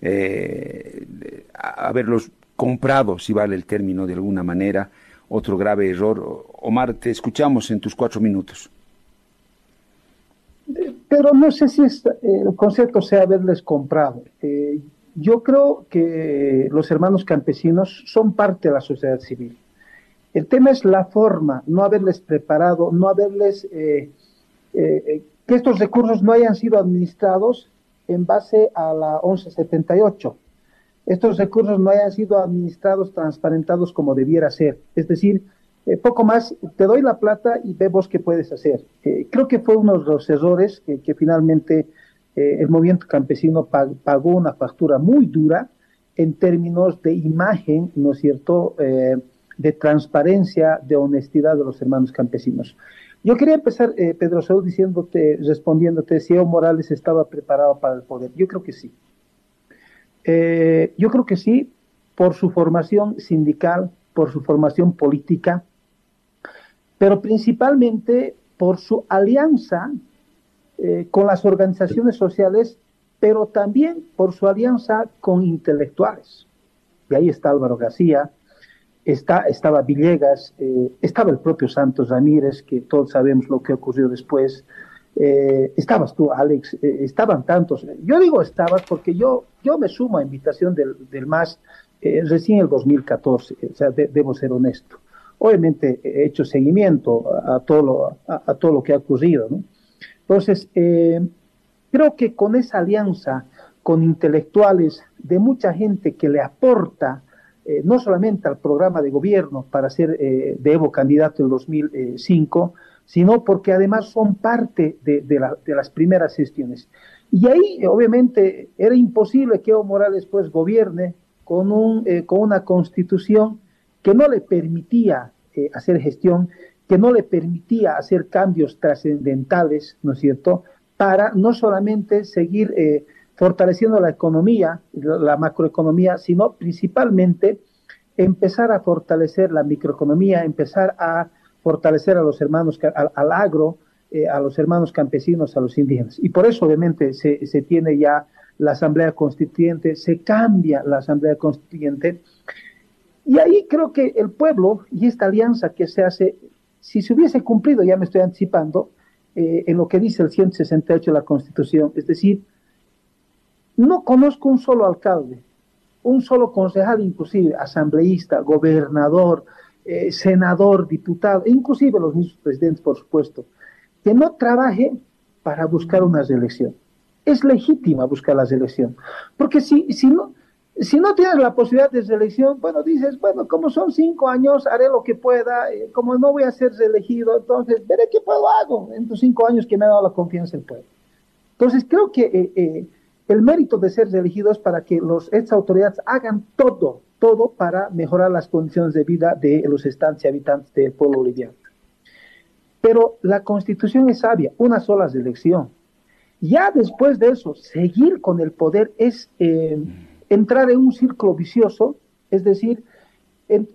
eh, haberlos comprado, si vale el término de alguna manera, otro grave error. Omar, te escuchamos en tus cuatro minutos. Pero no sé si el concepto sea haberles comprado. Eh, yo creo que los hermanos campesinos son parte de la sociedad civil. El tema es la forma, no haberles preparado, no haberles, eh, eh, que estos recursos no hayan sido administrados en base a la 1178 estos recursos no hayan sido administrados, transparentados como debiera ser. Es decir, eh, poco más, te doy la plata y vemos qué puedes hacer. Eh, creo que fue uno de los errores que, finalmente eh, el movimiento campesino pagó una factura muy dura en términos de imagen, ¿no es cierto?, de transparencia, de honestidad de los hermanos campesinos. Yo quería empezar, Pedro Saúl, diciéndote, respondiéndote si Evo Morales estaba preparado para el poder. Yo creo que sí. Eh, yo creo que sí, por su formación sindical, por su formación política, pero principalmente por su alianza eh, con las organizaciones sociales, pero también por su alianza con intelectuales. Y ahí está Álvaro García, estaba Villegas, eh, estaba el propio Santos Ramírez, que todos sabemos lo que ocurrió después, eh, estabas tú, Alex, eh, estaban tantos. Yo digo estabas porque yo, yo me sumo a invitación del, del MAS recién el 2014, o sea, debo ser honesto. Obviamente he hecho seguimiento a, todo, lo, a, todo lo que ha ocurrido. Entonces, creo que con esa alianza con intelectuales de mucha gente que le aporta no solamente al programa de gobierno para ser de Evo candidato en 2005, sino porque además son parte de, las primeras gestiones. Y ahí, obviamente, era imposible que Evo Morales pues gobierne con, eh, con una constitución que no le permitía eh, hacer gestión, que no le permitía hacer cambios trascendentales, ¿no es cierto?, para no solamente seguir eh, fortaleciendo la economía, la macroeconomía, sino principalmente empezar a fortalecer la microeconomía, empezar a fortalecer a los hermanos, al, agro, eh, a los hermanos campesinos, a los indígenas. Y por eso, obviamente, se, se tiene ya la Asamblea Constituyente, se cambia la Asamblea Constituyente. Y ahí creo que el pueblo y esta alianza que se hace, si se hubiese cumplido, ya me estoy anticipando, eh, en lo que dice el 168 de la Constitución, es decir, no conozco un solo alcalde, un solo concejal, inclusive asambleísta, gobernador, eh, senador, diputado, inclusive los mismos presidentes, por supuesto, que no trabaje para buscar una reelección. Es legítima buscar la reelección, porque si, si, no, si no tienes la posibilidad de reelección, bueno, dices, bueno, como son cinco años, haré lo que pueda, eh, como no voy a ser reelegido, entonces veré qué puedo hago en estos cinco años que me ha dado la confianza el pueblo. Entonces creo que eh, el mérito de ser reelegido es para que los autoridades hagan todo todo para mejorar las condiciones de vida de los estantes y habitantes del pueblo boliviano. Pero la constitución es sabia, una sola elección. Ya después de eso, seguir con el poder es eh, entrar en un círculo vicioso, es decir,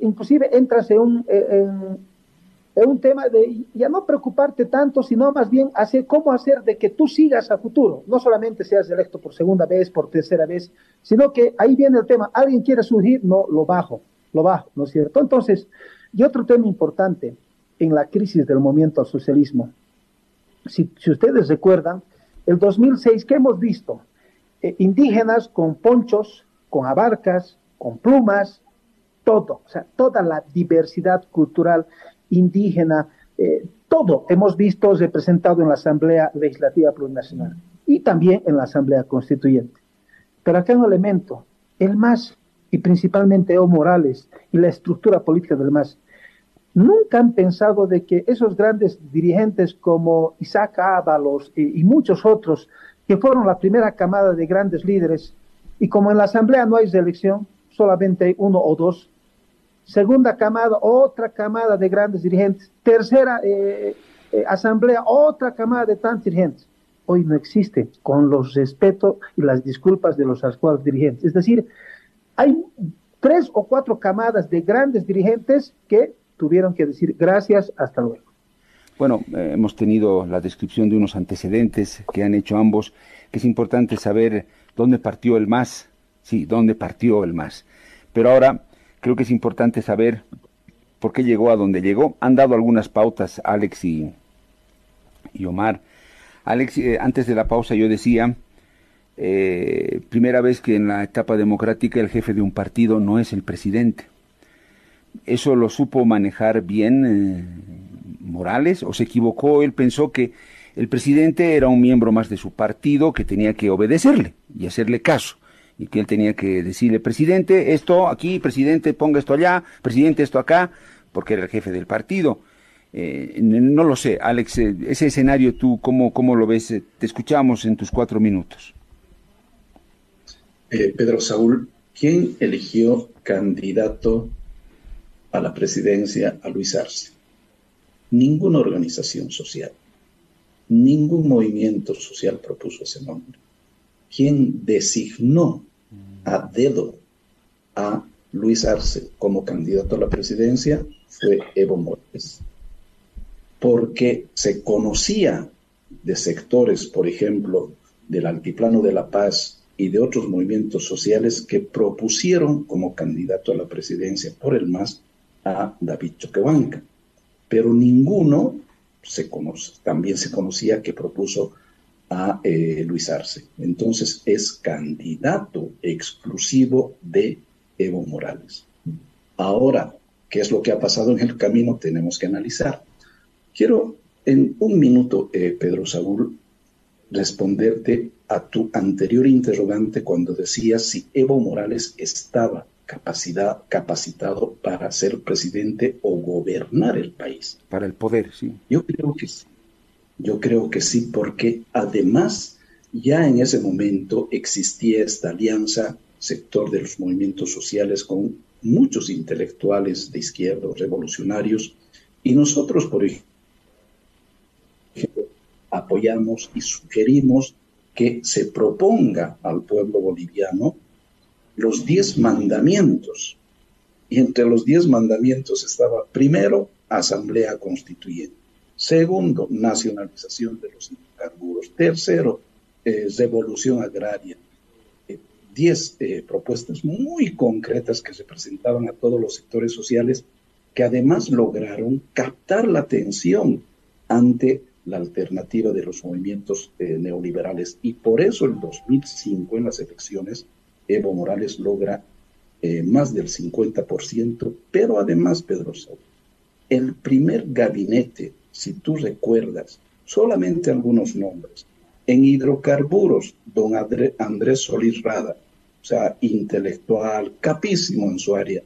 inclusive entras en un, en, es un tema de ya no preocuparte tanto, sino más bien hacer cómo hacer de que tú sigas a futuro, no solamente seas electo por segunda vez, por tercera vez, sino que ahí viene el tema, alguien quiere surgir, no, lo bajo, lo bajo, ¿no es cierto? Entonces, y otro tema importante en la crisis del movimiento al socialismo, si, ustedes recuerdan, el 2006, ¿qué hemos visto? Eh, indígenas con ponchos, con abarcas, con plumas, todo, o sea, toda la diversidad cultural indígena, eh, todo hemos visto representado en la Asamblea Legislativa Plurinacional y también en la Asamblea Constituyente. Pero acá hay un elemento, el MAS y principalmente Evo Morales y la estructura política del MAS, nunca han pensado de que esos grandes dirigentes como Isaac Ábalos y, muchos otros, que fueron la primera camada de grandes líderes, y como en la Asamblea no hay reelección, solamente hay uno o dos, segunda camada, otra camada de grandes dirigentes, tercera eh, eh, asamblea, otra camada de tantos dirigentes. Hoy no existe, con los respetos y las disculpas de los actuales dirigentes. Es decir, hay tres o cuatro camadas de grandes dirigentes que tuvieron que decir gracias, hasta luego. Bueno, eh, hemos tenido la descripción de unos antecedentes que han hecho ambos, que es importante saber dónde partió el más, sí, dónde partió el más. Pero ahora creo que es importante saber por qué llegó a donde llegó. Han dado algunas pautas Alex y, Omar. Alex, eh, antes de la pausa yo decía, eh, primera vez que en la etapa democrática el jefe de un partido no es el presidente. Eso lo supo manejar bien eh, Morales o se equivocó. Él pensó que el presidente era un miembro más de su partido que tenía que obedecerle y hacerle caso y que él tenía que decirle, presidente, esto aquí, presidente, ponga esto allá, presidente, esto acá, porque era el jefe del partido. Eh, no lo sé, Alex, eh, ese escenario tú, ¿cómo, cómo lo ves? Te escuchamos en tus cuatro minutos. Eh, Pedro Saúl, ¿quién eligió candidato a la presidencia a Luis Arce? Ninguna organización social, ningún movimiento social propuso ese nombre. ¿Quién designó a dedo a Luis Arce como candidato a la presidencia fue Evo Morales, porque se conocía de sectores, por ejemplo, del Altiplano de la Paz y de otros movimientos sociales que propusieron como candidato a la presidencia por el MAS a David Choquehuanca, pero ninguno se conoce, también se conocía que propuso a eh, Luis Arce. Entonces es candidato exclusivo de Evo Morales. Ahora, ¿qué es lo que ha pasado en el camino? Tenemos que analizar. Quiero en un minuto, eh, Pedro Saúl, responderte a tu anterior interrogante cuando decías si Evo Morales estaba capacidad, capacitado para ser presidente o gobernar el país. Para el poder, sí. Yo creo que sí. Yo creo que sí, porque además ya en ese momento existía esta alianza, sector de los movimientos sociales, con muchos intelectuales de izquierda, revolucionarios, y nosotros, por ejemplo, apoyamos y sugerimos que se proponga al pueblo boliviano los diez mandamientos. Y entre los diez mandamientos estaba, primero, asamblea constituyente. Segundo, nacionalización de los hidrocarburos. Tercero, eh, revolución agraria. Eh, diez eh, propuestas muy concretas que se presentaban a todos los sectores sociales que además lograron captar la atención ante la alternativa de los movimientos neoliberales. Y por eso en 2005, en las elecciones, Evo Morales logra más del 50%, pero además, Pedro Saúl, el primer gabinete si tú recuerdas, solamente algunos nombres. En hidrocarburos, don Andrés Solís Rada, o sea, intelectual, capísimo en su área.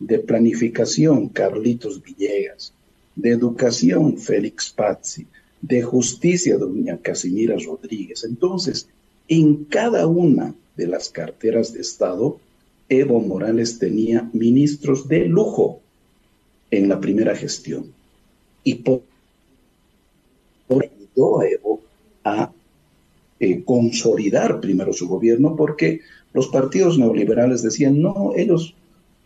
De planificación, Carlitos Villegas. De educación, Félix Pazzi. De justicia, doña Casimira Rodríguez. Entonces, en cada una de las carteras de Estado, Evo Morales tenía ministros de lujo en la primera gestión. A Evo a eh, consolidar primero su gobierno porque los partidos neoliberales decían, no, ellos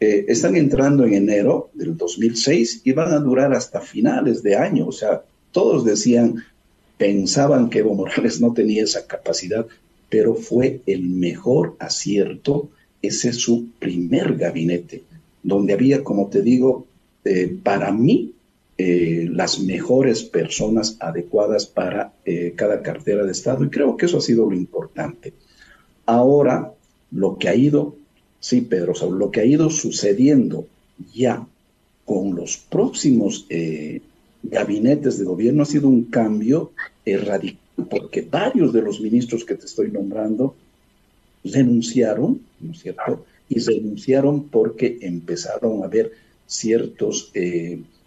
eh, están entrando en enero del 2006 y van a durar hasta finales de año. O sea, todos decían, pensaban que Evo Morales no tenía esa capacidad, pero fue el mejor acierto, ese es su primer gabinete, donde había, como te digo, eh, para mí eh, las mejores personas adecuadas para eh, cada cartera de Estado y creo que eso ha sido lo importante. Ahora, lo que ha ido, sí, Pedro, lo que ha ido sucediendo ya con los próximos eh, gabinetes de gobierno ha sido un cambio radical, porque varios de los ministros que te estoy nombrando renunciaron, ¿no es cierto? Y renunciaron porque empezaron a haber ciertos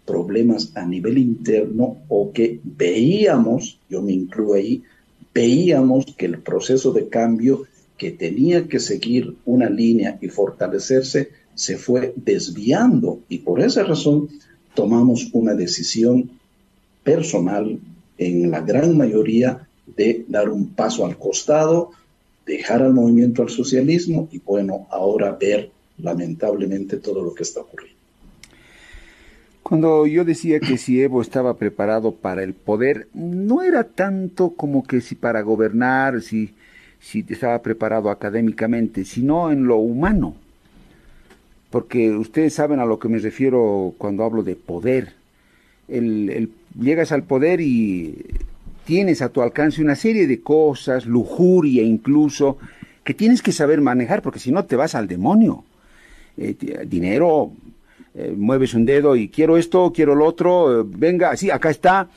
problemas a nivel interno o que veíamos, yo me incluyo ahí, veíamos que el proceso de cambio que tenía que seguir una línea y fortalecerse se fue desviando y por esa razón tomamos una decisión personal en la gran mayoría de dar un paso al costado, dejar al movimiento al socialismo y bueno, ahora ver lamentablemente todo lo que está ocurriendo. Cuando yo decía que si Evo estaba preparado para el poder, no era tanto como que si para gobernar, si, si estaba preparado académicamente, sino en lo humano. Porque ustedes saben a lo que me refiero cuando hablo de poder. El, llegas al poder y tienes a tu alcance una serie de cosas, lujuria incluso, que tienes que saber manejar, porque si no te vas al demonio. Eh, dinero, eh, mueves un dedo y quiero esto, quiero lo otro, eh, venga, sí, acá está,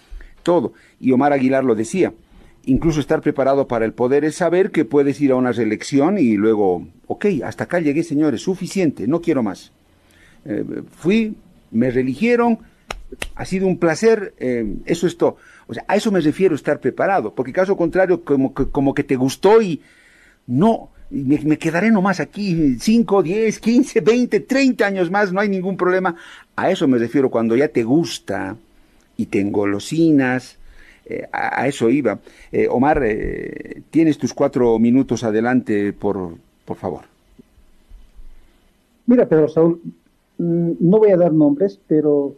todo. Y Omar Aguilar lo decía, incluso estar preparado para el poder es saber que puedes ir a una reelección y luego, ok, hasta acá llegué, señores, suficiente, no quiero más. Eh, fui, me religieron, ha sido un placer, eso es todo. O sea, a eso me refiero estar preparado, porque caso contrario, como que, como que te gustó y no, me, quedaré nomás aquí 5, 10, 15, 20, 30 años más, no hay ningún problema. A eso me refiero cuando ya te gusta y te engolosinas. Eh, a, eso iba. Eh, Omar, eh, tienes tus cuatro minutos adelante, por, por favor. Mira, Pedro Saúl, mm, no voy a dar nombres, pero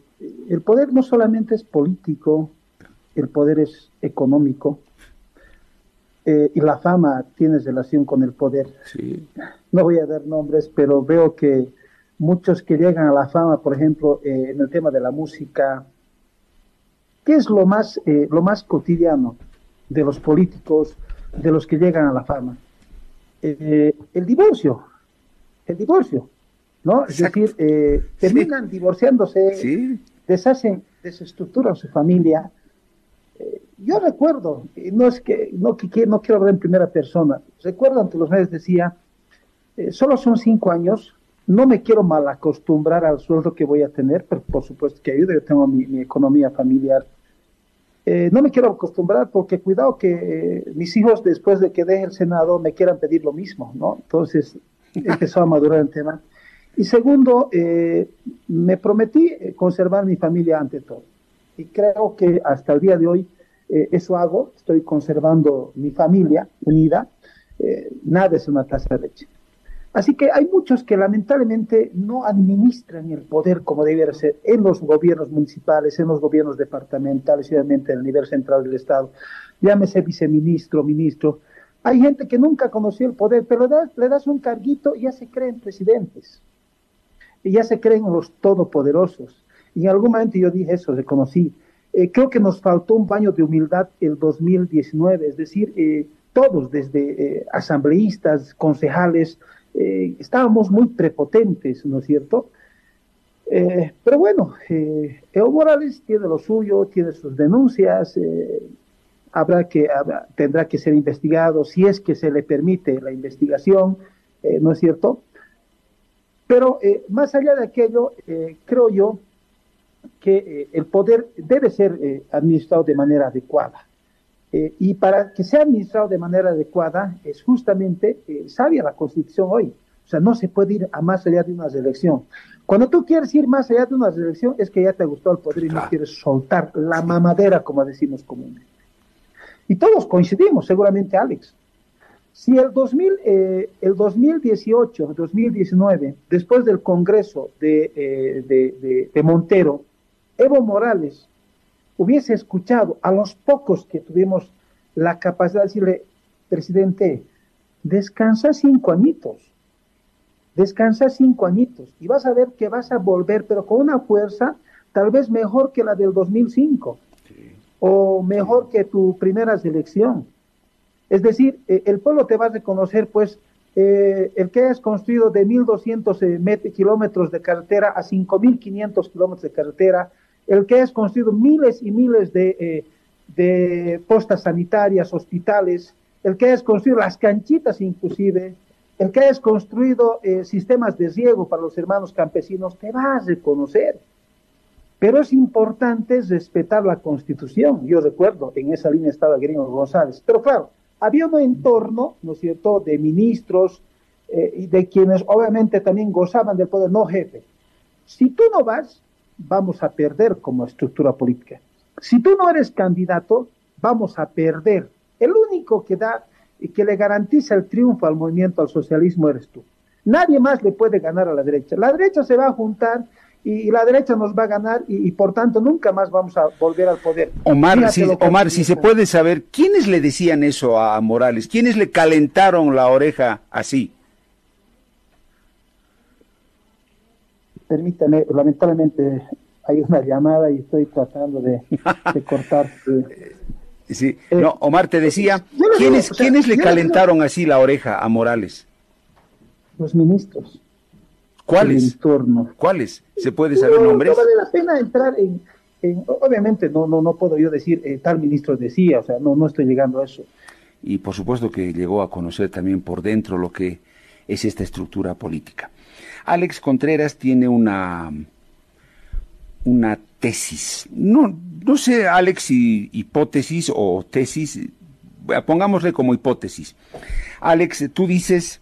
el poder no solamente es político, el poder es económico, eh, y la fama tiene relación con el poder. No voy a dar nombres, pero veo que muchos que llegan a la fama, por ejemplo, eh, en el tema de la música, ¿qué es lo más, eh, lo más cotidiano de los políticos, de los que llegan a la fama? el divorcio, el divorcio, ¿no? Es decir, terminan divorciándose, deshacen, desestructuran su familia, yo recuerdo, no es que no, no quiero hablar en primera persona, recuerdo ante los medios decía, eh, solo son cinco años, no me quiero mal acostumbrar al sueldo que voy a tener, pero por supuesto que ayuda, yo tengo mi, economía familiar. Eh, no me quiero acostumbrar porque cuidado que eh, mis hijos después de que deje el Senado me quieran pedir lo mismo, ¿no? Entonces empezó a madurar el tema. Y segundo, me prometí conservar mi familia ante todo. Y creo que hasta el día de hoy eh, eso hago, estoy conservando mi familia unida, eh, nada es una taza de leche. Así que hay muchos que lamentablemente no administran el poder como debiera ser en los gobiernos municipales, en los gobiernos departamentales y obviamente en el nivel central del Estado. Llámese viceministro, ministro. Hay gente que nunca conoció el poder, pero le das, un carguito y ya se creen presidentes. Y ya se creen los todopoderosos. Y en algún momento yo dije eso, reconocí. Eh, creo que nos faltó un baño de humildad el 2019, es decir, eh, todos, desde eh, asambleístas, concejales, estábamos muy prepotentes, ¿no es cierto? pero bueno, Evo Morales tiene lo suyo, tiene sus denuncias, habrá que, tendrá que ser investigado si es que se le permite la investigación, ¿no es cierto? Pero más allá de aquello, creo yo que eh, el poder debe ser eh, administrado de manera adecuada. Eh, y para que sea administrado de manera adecuada es justamente sabia la Constitución hoy. O sea, no se puede ir a más allá de una reelección. Cuando tú quieres ir más allá de una reelección es que ya te gustó el poder y no quieres soltar la mamadera, como decimos comúnmente. Y todos coincidimos, seguramente, Alex. Si el, 2000, el 2018, 2019, después del Congreso de, de, de Montero, Evo Morales hubiese escuchado a los pocos que tuvimos la capacidad de decirle, presidente, descansa cinco añitos, descansa cinco añitos y vas a ver que vas a volver, pero con una fuerza tal vez mejor que la del 2005 o mejor que tu primera selección. Es decir, eh, el pueblo te va a reconocer, pues, eh, el que has construido de 1.200 eh, kilómetros de carretera a 5.500 kilómetros de carretera, el que has construido miles y miles de, eh, postas sanitarias, hospitales, el que has construido las canchitas inclusive, el que hayas construido eh, sistemas de riego para los hermanos campesinos, te vas a reconocer. Pero es importante respetar la constitución. Yo recuerdo, en esa línea estaba Gringo González. Pero claro, había un entorno, ¿no es cierto?, de ministros, eh, de quienes obviamente también gozaban del poder, no jefe. Si tú no vas, vamos a perder como estructura política. Si tú no eres candidato, vamos a perder. El único que da y que le garantiza el triunfo al movimiento al socialismo eres tú. Nadie más le puede ganar a la derecha. La derecha se va a juntar y, la derecha nos va a ganar y, por tanto nunca más vamos a volver al poder. Omar, si, Omar, si se puede saber, ¿quiénes le decían eso a Morales? ¿Quiénes le calentaron la oreja así? Permítame, lamentablemente hay una llamada y estoy tratando de, cortar. sí. Eh, no, Omar te decía, ¿quiénes, ¿quiénes le calentaron así la oreja a Morales? Los ministros. ¿Cuáles? ¿Cuáles? ¿Se puede saber no, nombres? No vale la pena entrar en, obviamente no, no, no puedo yo decir eh, tal ministro decía, o sea, no, no estoy llegando a eso. Y por supuesto que llegó a conocer también por dentro lo que es esta estructura política. Alex Contreras tiene una, una tesis. No, no sé, Alex, si hipótesis o tesis, pongámosle como hipótesis. Alex, tú dices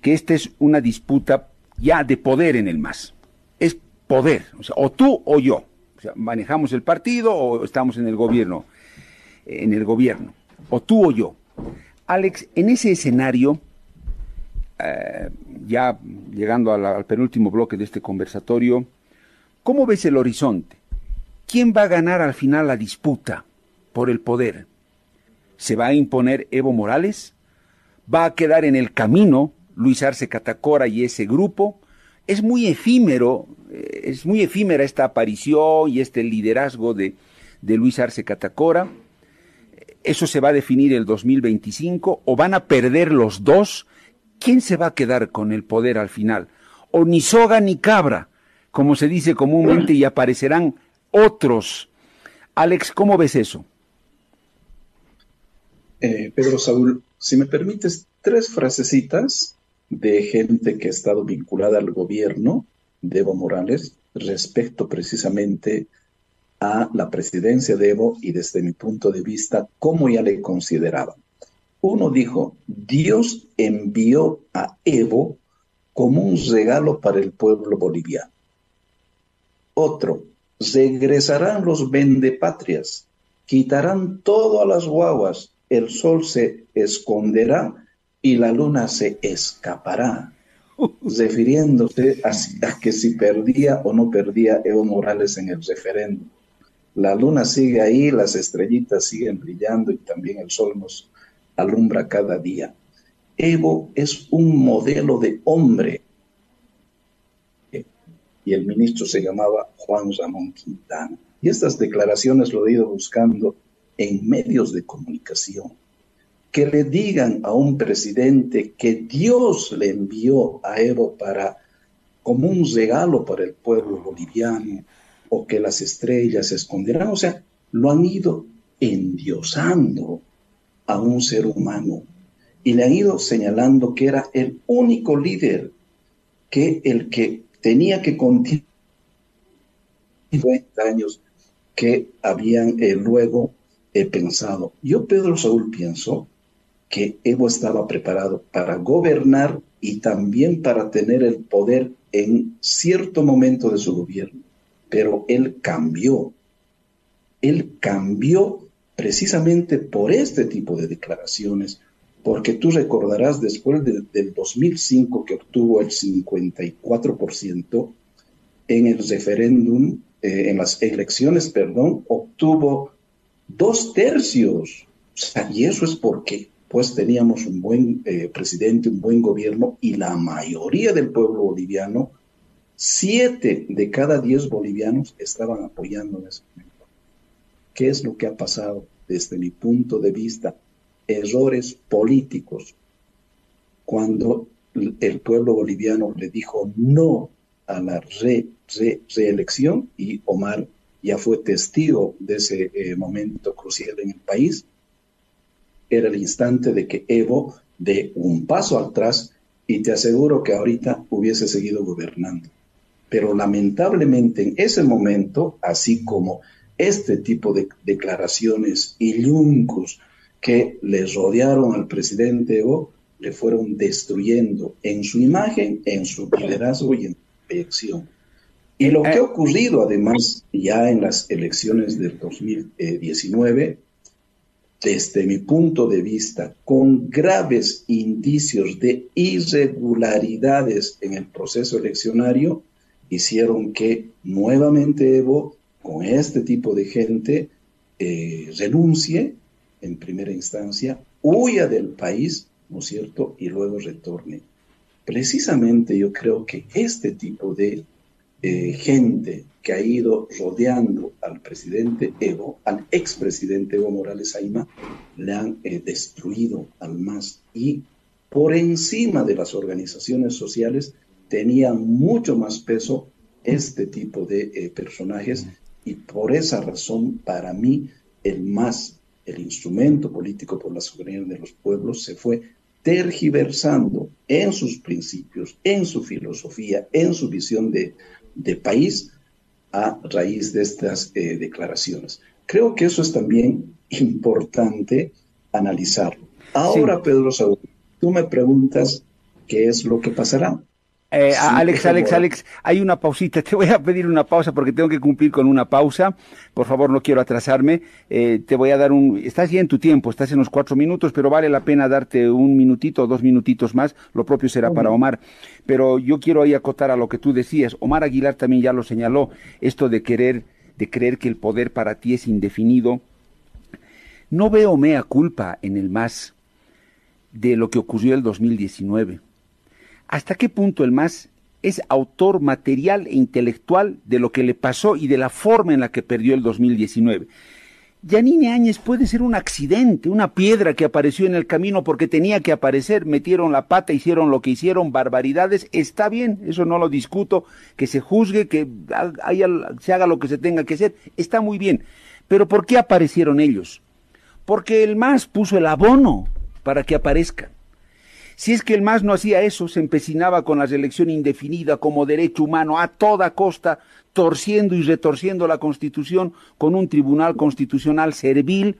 que esta es una disputa ya de poder en el MAS. Es poder, o, o tú o yo. O sea, manejamos el partido o estamos en el gobierno. En el gobierno. O tú o yo. Alex, en ese escenario, eh, ya llegando al penúltimo bloque de este conversatorio, ¿cómo ves el horizonte? ¿Quién va a ganar al final la disputa por el poder? ¿Se va a imponer Evo Morales? ¿Va a quedar en el camino Luis Arce Catacora y ese grupo. Es muy efímero, eh, es muy efímera esta aparición y este liderazgo de, de Luis Arce Catacora. Eso se va a definir el 2025 o van a perder los dos. ¿Quién se va a quedar con el poder al final? O ni soga ni cabra, como se dice comúnmente, y aparecerán otros. Alex, ¿cómo ves eso? Eh, Pedro Saúl, si me permites tres frasecitas de gente que ha estado vinculada al gobierno de Evo Morales respecto precisamente a la presidencia de Evo y desde mi punto de vista, cómo ya le consideraban. Uno dijo, Dios envió a Evo como un regalo para el pueblo boliviano. Otro, regresarán los vendepatrias, quitarán todo a las guaguas, el sol se esconderá y la luna se escapará, refiriéndose a, que si perdía o no perdía Evo Morales en el referéndum. La luna sigue ahí, las estrellitas siguen brillando y también el sol nos alumbra cada día. Evo es un modelo de hombre. Y el ministro se llamaba Juan Ramón Quintana. Y estas declaraciones lo he ido buscando en medios de comunicación que le digan a un presidente que Dios le envió a Evo para como un regalo para el pueblo boliviano o que las estrellas se esconderán, o sea, lo han ido endiosando a un ser humano y le han ido señalando que era el único líder que el que tenía que continuar 50 años que habían eh, luego eh, pensado. Yo, Pedro Saúl, pienso que Evo estaba preparado para gobernar y también para tener el poder en cierto momento de su gobierno. Pero él cambió. Él cambió precisamente por este tipo de declaraciones, porque tú recordarás después del 2005 que obtuvo el 54% en el referéndum, eh, en las elecciones, perdón, obtuvo dos tercios. y eso es porque pues teníamos un buen eh, presidente, un buen gobierno y la mayoría del pueblo boliviano, siete de cada diez bolivianos estaban apoyando en ese. ¿Qué es lo que ha pasado desde mi punto de vista? Errores políticos. Cuando el pueblo boliviano le dijo no a la reelección y Omar ya fue testigo de ese eh, momento crucial en el país, era el instante de que Evo dé un paso atrás y te aseguro que ahorita hubiese seguido gobernando. Pero lamentablemente en ese momento, así como este tipo de declaraciones y yuncos que le rodearon al presidente Evo, le fueron destruyendo en su imagen, en su liderazgo y en su proyección. Y lo que ha ocurrido además ya en las elecciones del 2019, desde mi punto de vista, con graves indicios de irregularidades en el proceso eleccionario, hicieron que nuevamente Evo, con este tipo de gente, eh, renuncie en primera instancia, huya del país, ¿no es cierto?, y luego retorne. Precisamente yo creo que este tipo de eh, gente que ha ido rodeando al presidente Evo, al expresidente Evo Morales Aima, le han eh, destruido al más y por encima de las organizaciones sociales tenía mucho más peso este tipo de personajes y por esa razón para mí el más el instrumento político por la soberanía de los pueblos se fue tergiversando en sus principios, en su filosofía, en su visión de, país a raíz de estas eh, declaraciones. Creo que eso es también importante analizarlo. Ahora, Pedro Saúl, tú me preguntas qué es lo que pasará. Eh, Alex, Alex, Alex, hay una pausita. Te voy a pedir una pausa porque tengo que cumplir con una pausa. Por favor, no quiero atrasarme. Eh, te voy a dar un. Estás ya en tu tiempo, estás en los cuatro minutos, pero vale la pena darte un minutito o dos minutitos más. Lo propio será para Omar. Pero yo quiero ahí acotar a lo que tú decías. Omar Aguilar también ya lo señaló. Esto de querer, de creer que el poder para ti es indefinido. No veo mea culpa en el más de lo que ocurrió el 2019 hasta qué punto el MAS es autor material e intelectual de lo que le pasó y de la forma en la que perdió el 2019. Yanine Áñez puede ser un accidente, una piedra que apareció en el camino porque tenía que aparecer, metieron la pata, hicieron lo que hicieron, barbaridades, está bien, eso no lo discuto, que se juzgue, que se haga lo que se tenga que hacer, está muy bien. Pero ¿por qué aparecieron ellos? Porque el MAS puso el abono para que aparezcan. Si es que el MAS no hacía eso, se empecinaba con la reelección indefinida como derecho humano a toda costa, torciendo y retorciendo la Constitución con un tribunal constitucional servil,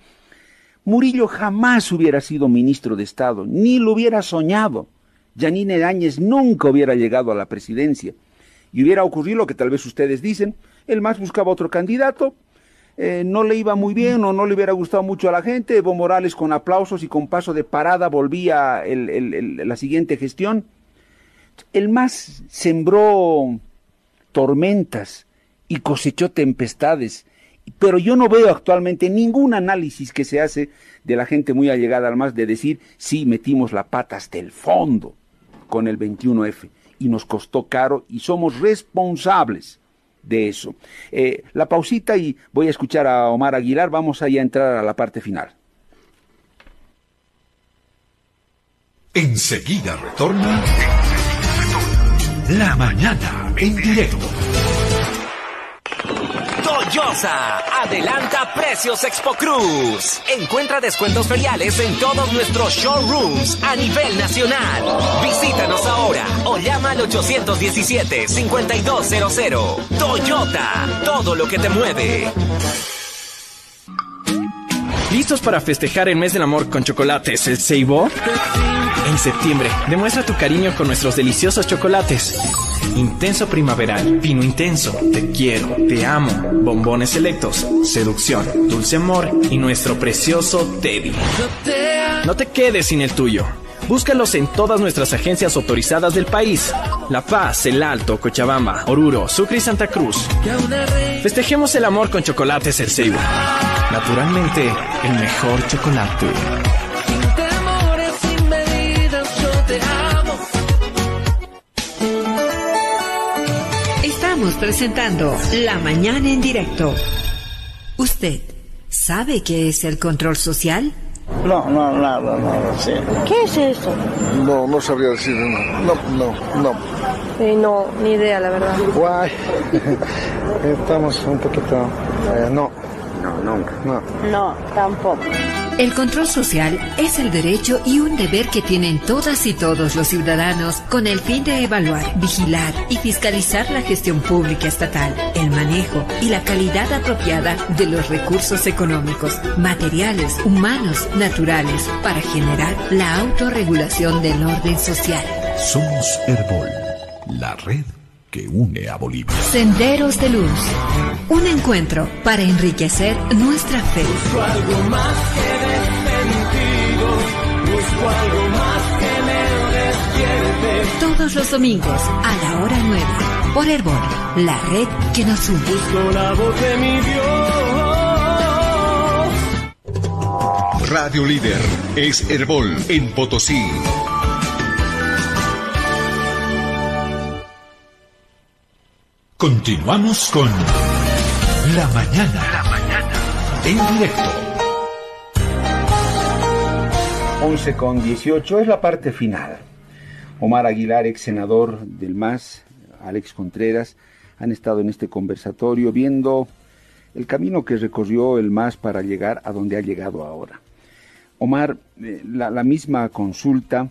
Murillo jamás hubiera sido ministro de Estado, ni lo hubiera soñado. Yanine Áñez nunca hubiera llegado a la presidencia. Y hubiera ocurrido lo que tal vez ustedes dicen, el MAS buscaba otro candidato, eh, no le iba muy bien o no le hubiera gustado mucho a la gente. Evo Morales con aplausos y con paso de parada volvía la siguiente gestión. El MAS sembró tormentas y cosechó tempestades, pero yo no veo actualmente ningún análisis que se hace de la gente muy allegada al MAS de decir, sí, metimos la pata hasta el fondo con el 21F y nos costó caro y somos responsables de eso. Eh, la pausita y voy a escuchar a Omar Aguilar, vamos a entrar a la parte final. Enseguida retorna La Mañana en directo. Adelanta precios Expo Cruz. Encuentra descuentos feriales en todos nuestros showrooms a nivel nacional. Visítanos ahora o llama al 817-5200. Toyota, todo lo que te mueve. ¿Listos para festejar el mes del amor con chocolates, el Seibo? En septiembre, demuestra tu cariño con nuestros deliciosos chocolates. Intenso primaveral, vino intenso, te quiero, te amo, bombones selectos, seducción, dulce amor y nuestro precioso Teddy. No te quedes sin el tuyo. Búscalos en todas nuestras agencias autorizadas del país. La Paz, El Alto, Cochabamba, Oruro, Sucre y Santa Cruz. Festejemos el amor con chocolates El Ceibo. Naturalmente, el mejor chocolate. Estamos presentando La Mañana en directo. ¿Usted sabe qué es el control social? No, no, nada, no, sí. ¿Qué es eso? No, no sabría decir, no, no, no. Sí, no, ni idea, la verdad. Guay, estamos un poquito, eh, no. No, nunca. No. No, tampoco. El control social es el derecho y un deber que tienen todas y todos los ciudadanos con el fin de evaluar, vigilar y fiscalizar la gestión pública estatal, el manejo y la calidad apropiada de los recursos económicos, materiales, humanos, naturales, para generar la autorregulación del orden social. Somos Herbol, la red que une a Bolivia. Senderos de Luz. Un encuentro para enriquecer nuestra fe. Busco algo más que sentido, busco algo más que me despierte. Todos los domingos a la hora 9 por Herbol, la red que nos une. Busco la voz de mi Dios. Radio Líder es Herbol en Potosí. Continuamos con La Mañana. La Mañana. En directo. 11 con 18 es la parte final. Omar Aguilar, ex senador del MAS, Alex Contreras, han estado en este conversatorio viendo el camino que recorrió el MAS para llegar a donde ha llegado ahora. Omar, eh, la, misma consulta,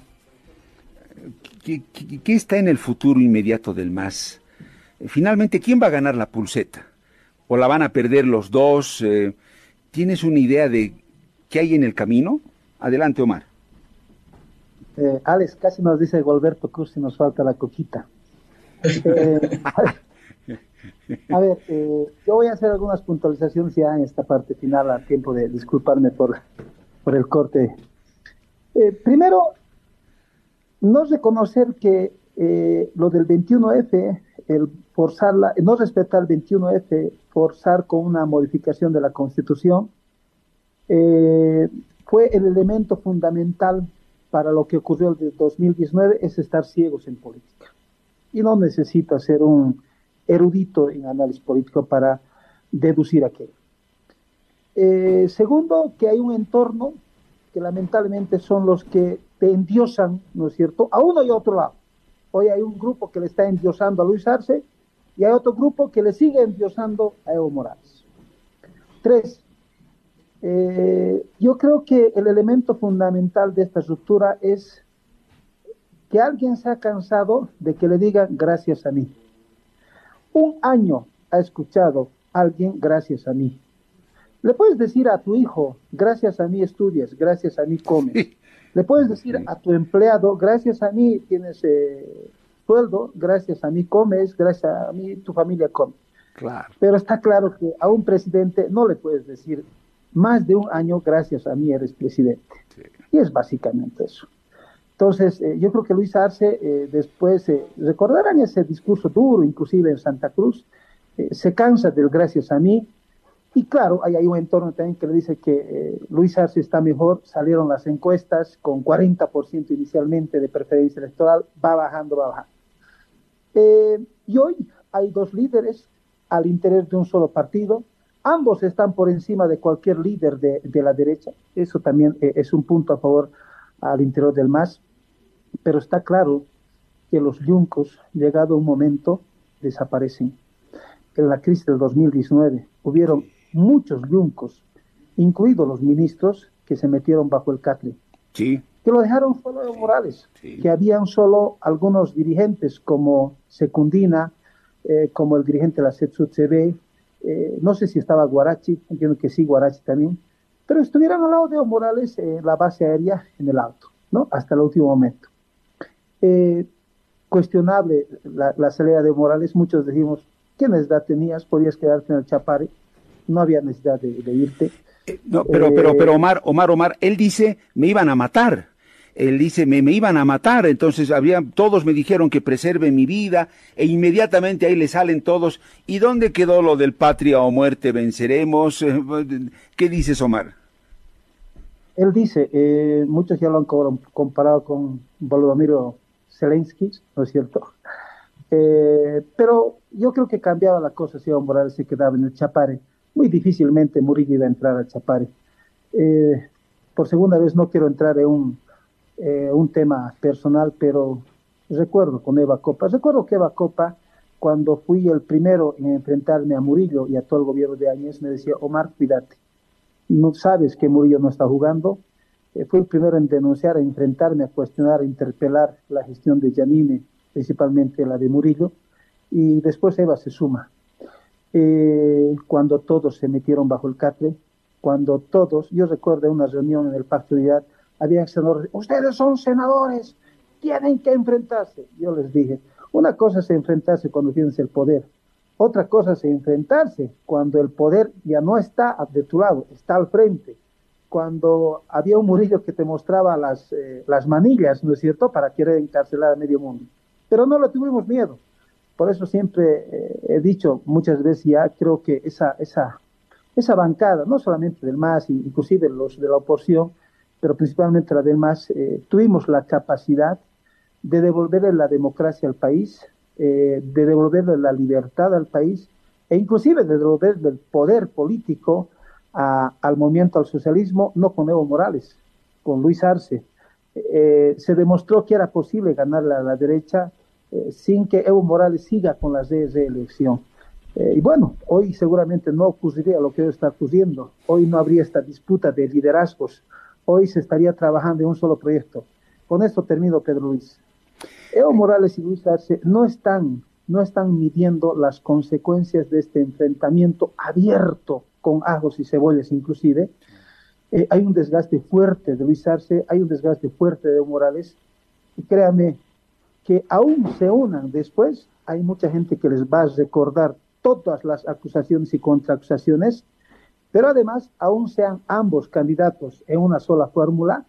¿qué, qué, qué está en el futuro inmediato del MAS? Finalmente, ¿quién va a ganar la pulseta? ¿O la van a perder los dos? Eh, ¿Tienes una idea de qué hay en el camino? Adelante, Omar. Eh, Alex, casi nos dice Golberto Cruz y nos falta la coquita. Eh, a ver, eh, yo voy a hacer algunas puntualizaciones ya en esta parte final, a tiempo de disculparme por, por el corte. Eh, primero, no reconocer que lo del 21F, el forzarla, no respetar el 21F, forzar con una modificación de la Constitución, eh, fue el elemento fundamental para lo que ocurrió en 2019, es estar ciegos en política. Y no necesita ser un erudito en análisis político para deducir aquello. Eh, segundo, que hay un entorno que lamentablemente son los que te endiosan, ¿no es cierto?, a uno y a otro lado. Hoy hay un grupo que le está endiosando a Luis Arce y hay otro grupo que le sigue endiosando a Evo Morales. Tres, eh, yo creo que el elemento fundamental de esta estructura es que alguien se ha cansado de que le digan gracias a mí. Un año ha escuchado alguien gracias a mí. Le puedes decir a tu hijo, gracias a mí estudias, gracias a mí comes. Le puedes decir a tu empleado, gracias a mí tienes eh, sueldo, gracias a mí comes, gracias a mí tu familia come. Claro. Pero está claro que a un presidente no le puedes decir más de un año, gracias a mí eres presidente. Sí. Y es básicamente eso. Entonces, eh, yo creo que Luis Arce eh, después, eh, recordarán ese discurso duro, inclusive en Santa Cruz, se cansa del gracias a mí, y claro, hay, hay un entorno también que le dice que eh, Luis Arce está mejor, salieron las encuestas con 40% inicialmente de preferencia electoral, va bajando, va bajando. Eh, y hoy hay dos líderes al interior de un solo partido, ambos están por encima de cualquier líder de, de la derecha, eso también eh, es un punto a favor al interior del MAS, pero está claro que los yuncos, llegado un momento, desaparecen. En la crisis del 2019 hubieron muchos yuncos, incluidos los ministros que se metieron bajo el catle. Sí. Que lo dejaron solo Evo Morales, sí. que habían solo algunos dirigentes como Secundina, eh, como el dirigente de la CETSUCB, eh, no sé si estaba Guarachi, entiendo que sí, Guarachi también, pero estuvieron al lado de Evo Morales en eh, la base aérea en el auto, ¿no? Hasta el último momento. Eh, cuestionable la, la salida de Morales, muchos decimos, ¿qué necesidad tenías? Podías quedarte en el Chapare no había necesidad de, de irte. Eh, no, pero, eh, pero, pero Omar, Omar, Omar, él dice, me iban a matar. Él dice, me, me iban a matar, entonces había, todos me dijeron que preserve mi vida, e inmediatamente ahí le salen todos, ¿y dónde quedó lo del patria o muerte venceremos? ¿Qué dices, Omar? Él dice, eh, muchos ya lo han comparado con Volodymyr Zelensky, ¿no es cierto? Eh, pero yo creo que cambiaba la cosa si Evo Morales se quedaba en el Chapare muy difícilmente Murillo iba a entrar al Chapare. Eh, por segunda vez no quiero entrar en un, eh, un tema personal, pero recuerdo con Eva Copa, recuerdo que Eva Copa, cuando fui el primero en enfrentarme a Murillo y a todo el gobierno de Áñez, me decía, Omar, cuídate, no sabes que Murillo no está jugando. Eh, fui el primero en denunciar, a enfrentarme, a cuestionar, a interpelar la gestión de Janine, principalmente la de Murillo, y después Eva se suma. Eh, cuando todos se metieron bajo el catre, cuando todos, yo recuerdo una reunión en el Pacto de Unidad, había senadores, ustedes son senadores, tienen que enfrentarse. Yo les dije, una cosa es enfrentarse cuando tienes el poder, otra cosa es enfrentarse cuando el poder ya no está de tu lado, está al frente. Cuando había un Murillo que te mostraba las, eh, las manillas, ¿no es cierto?, para querer encarcelar a medio mundo. Pero no le tuvimos miedo. Por eso siempre eh, he dicho muchas veces ya, creo que esa, esa, esa bancada, no solamente del MAS, inclusive los de la oposición, pero principalmente la del eh, tuvimos la capacidad de devolverle la democracia al país, eh, de devolverle la libertad al país e inclusive de devolverle el poder político al movimiento al socialismo, no con Evo Morales, con Luis Arce. Eh, se demostró que era posible ganarle a la derecha eh, sin que Evo Morales siga con la reelección. y bueno, hoy seguramente no ocurriría lo que hoy está ocurriendo. Hoy no habría esta disputa de liderazgos. Hoy se estaría trabajando en un solo proyecto. Con esto termino, Pedro Luis. Evo Morales y Luis Arce no están, no están midiendo las consecuencias de este enfrentamiento abierto con ajos y cebollas inclusive. Eh, hay un desgaste fuerte de Luis Arce, hay un desgaste fuerte de Evo Morales, y créame que aún se unan después, hay mucha gente que les va a recordar todas las acusaciones y contraacusaciones, pero además, aún sean ambos candidatos en una sola fórmula,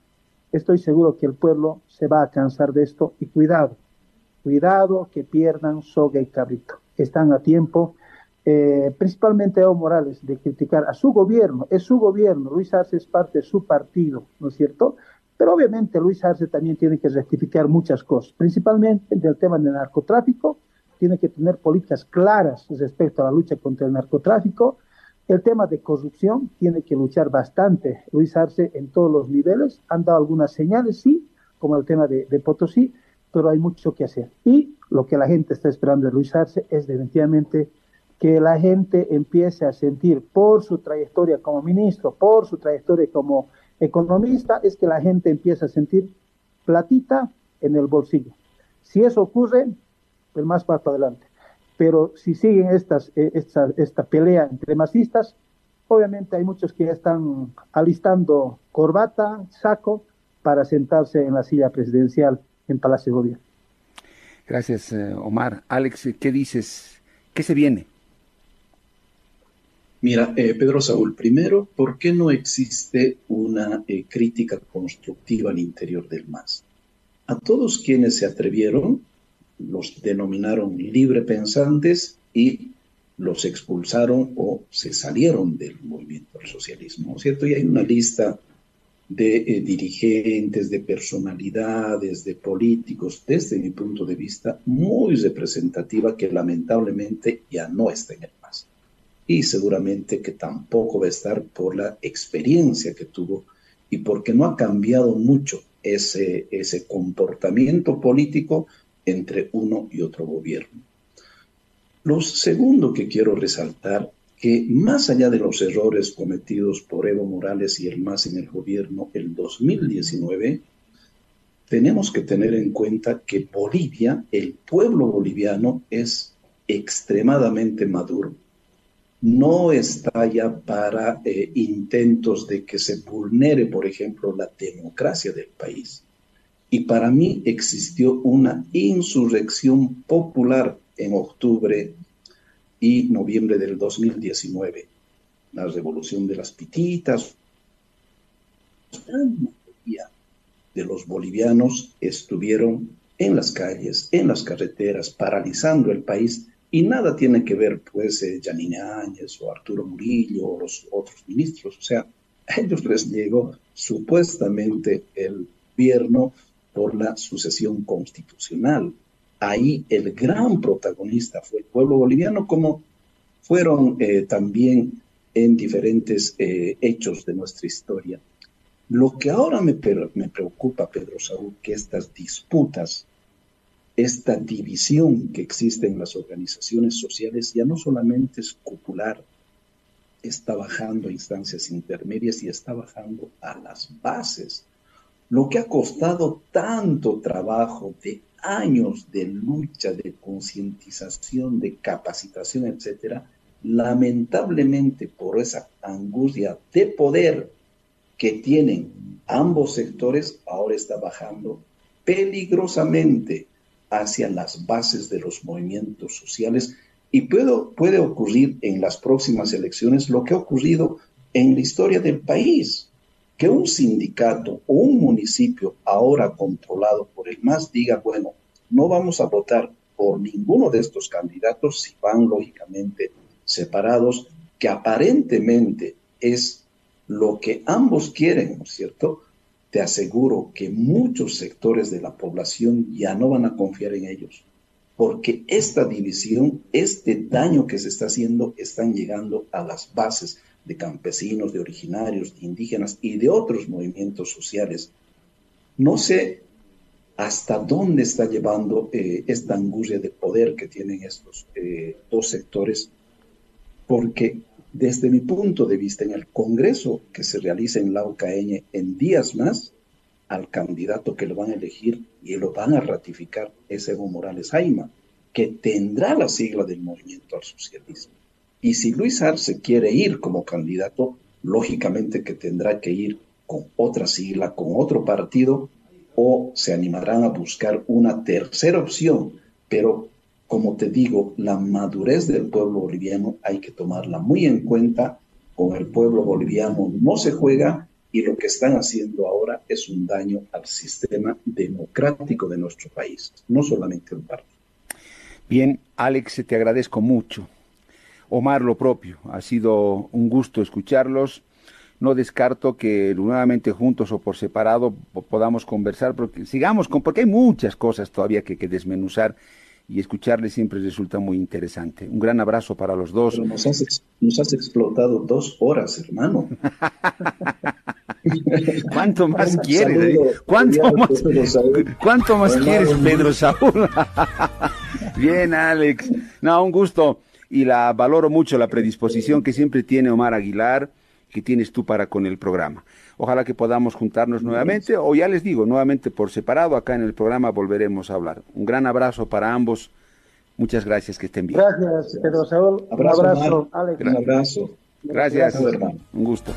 estoy seguro que el pueblo se va a cansar de esto y cuidado, cuidado que pierdan soga y cabrito. Están a tiempo, eh, principalmente Evo Morales, de criticar a su gobierno, es su gobierno, Luis Arce es parte de su partido, ¿no es cierto? Pero obviamente Luis Arce también tiene que rectificar muchas cosas, principalmente del tema del narcotráfico, tiene que tener políticas claras respecto a la lucha contra el narcotráfico, el tema de corrupción tiene que luchar bastante Luis Arce en todos los niveles. Han dado algunas señales, sí, como el tema de, Potosí, pero hay mucho que hacer. Y lo que la gente está esperando de Luis Arce es definitivamente que la gente empiece a sentir por su trayectoria como ministro, por su trayectoria como economista, es que la gente empiece a sentir platita en el bolsillo. Si eso ocurre, el más para adelante. Pero si siguen estas, eh, esta, esta pelea entre masistas, obviamente hay muchos que ya están alistando corbata, saco, para sentarse en la silla presidencial en Palacio de Gobierno. Gracias, eh, Omar. Alex, ¿qué dices? ¿Qué se viene? Mira, eh, Pedro Saúl, primero, ¿por qué no existe una crítica constructiva al interior del MAS? A todos quienes se atrevieron los denominaron librepensantes y los expulsaron o se salieron del movimiento del socialismo, ¿cierto? Y hay una lista de eh, dirigentes, de personalidades, de políticos, desde mi punto de vista, muy representativa que lamentablemente ya no está en el MAS. Y seguramente que tampoco va a estar por la experiencia que tuvo y porque no ha cambiado mucho ese, ese comportamiento político entre uno y otro gobierno. Lo segundo que quiero resaltar, que más allá de los errores cometidos por Evo Morales y el MAS en el gobierno el 2019, tenemos que tener en cuenta que Bolivia, el pueblo boliviano, es extremadamente maduro. No está ya para eh, intentos de que se vulnere, por ejemplo, la democracia del país. Y para mí existió una insurrección popular en octubre y noviembre del 2019. La revolución de las pititas. De los bolivianos estuvieron en las calles, en las carreteras, paralizando el país y nada tiene que ver, pues, eh, Janine Áñez o Arturo Murillo o los otros ministros. O sea, a ellos les llegó supuestamente el gobierno por la sucesión constitucional. Ahí el gran protagonista fue el pueblo boliviano, como fueron eh, también en diferentes eh, hechos de nuestra historia. Lo que ahora me, me preocupa, Pedro Saúl, que estas disputas, esta división que existe en las organizaciones sociales ya no solamente es popular, está bajando a instancias intermedias y está bajando a las bases. Lo que ha costado tanto trabajo de años de lucha, de concientización, de capacitación, etcétera, lamentablemente por esa angustia de poder que tienen ambos sectores, ahora está bajando peligrosamente hacia las bases de los movimientos sociales. Y puede, puede ocurrir en las próximas elecciones lo que ha ocurrido en la historia del país, que un sindicato o un municipio ahora controlado por el MAS diga, bueno, no vamos a votar por ninguno de estos candidatos si van lógicamente separados, que aparentemente es lo que ambos quieren, ¿no es cierto? Te aseguro que muchos sectores de la población ya no van a confiar en ellos, porque esta división, este daño que se está haciendo, están llegando a las bases de campesinos, de originarios, de indígenas y de otros movimientos sociales. No sé hasta dónde está llevando eh, esta angustia de poder que tienen estos eh, dos sectores, porque desde mi punto de vista, en el Congreso que se realiza en la UCAeñe en días más, al candidato que lo van a elegir y lo van a ratificar es Evo Morales Jaima, que tendrá la sigla del movimiento al socialismo. Y si Luis Arce quiere ir como candidato, lógicamente que tendrá que ir con otra sigla, con otro partido, o se animarán a buscar una tercera opción, pero como te digo, la madurez del pueblo boliviano hay que tomarla muy en cuenta. Con el pueblo boliviano no se juega y lo que están haciendo ahora es un daño al sistema democrático de nuestro país, no solamente el partido. Bien, Alex, te agradezco mucho. Omar, lo propio, ha sido un gusto escucharlos. No descarto que nuevamente juntos o por separado podamos conversar, porque sigamos con, porque hay muchas cosas todavía que, que desmenuzar y escucharle siempre resulta muy interesante. Un gran abrazo para los dos. nos, has, explotado dos horas, hermano. ¿Cuánto más quieres? Eh? ¿Cuánto más, ¿Cuánto más quieres, Pedro Saúl? Bien, Alex. No, un gusto. Y la valoro mucho la predisposición que siempre tiene Omar Aguilar, que tienes tú para con el programa. Ojalá que podamos juntarnos nuevamente o ya les digo, nuevamente por separado, acá en el programa volveremos a hablar. Un gran abrazo para ambos. Muchas gracias, que estén bien. Gracias, Pedro Saúl. un abrazo, Alex. Un abrazo. Gracias, Un gusto.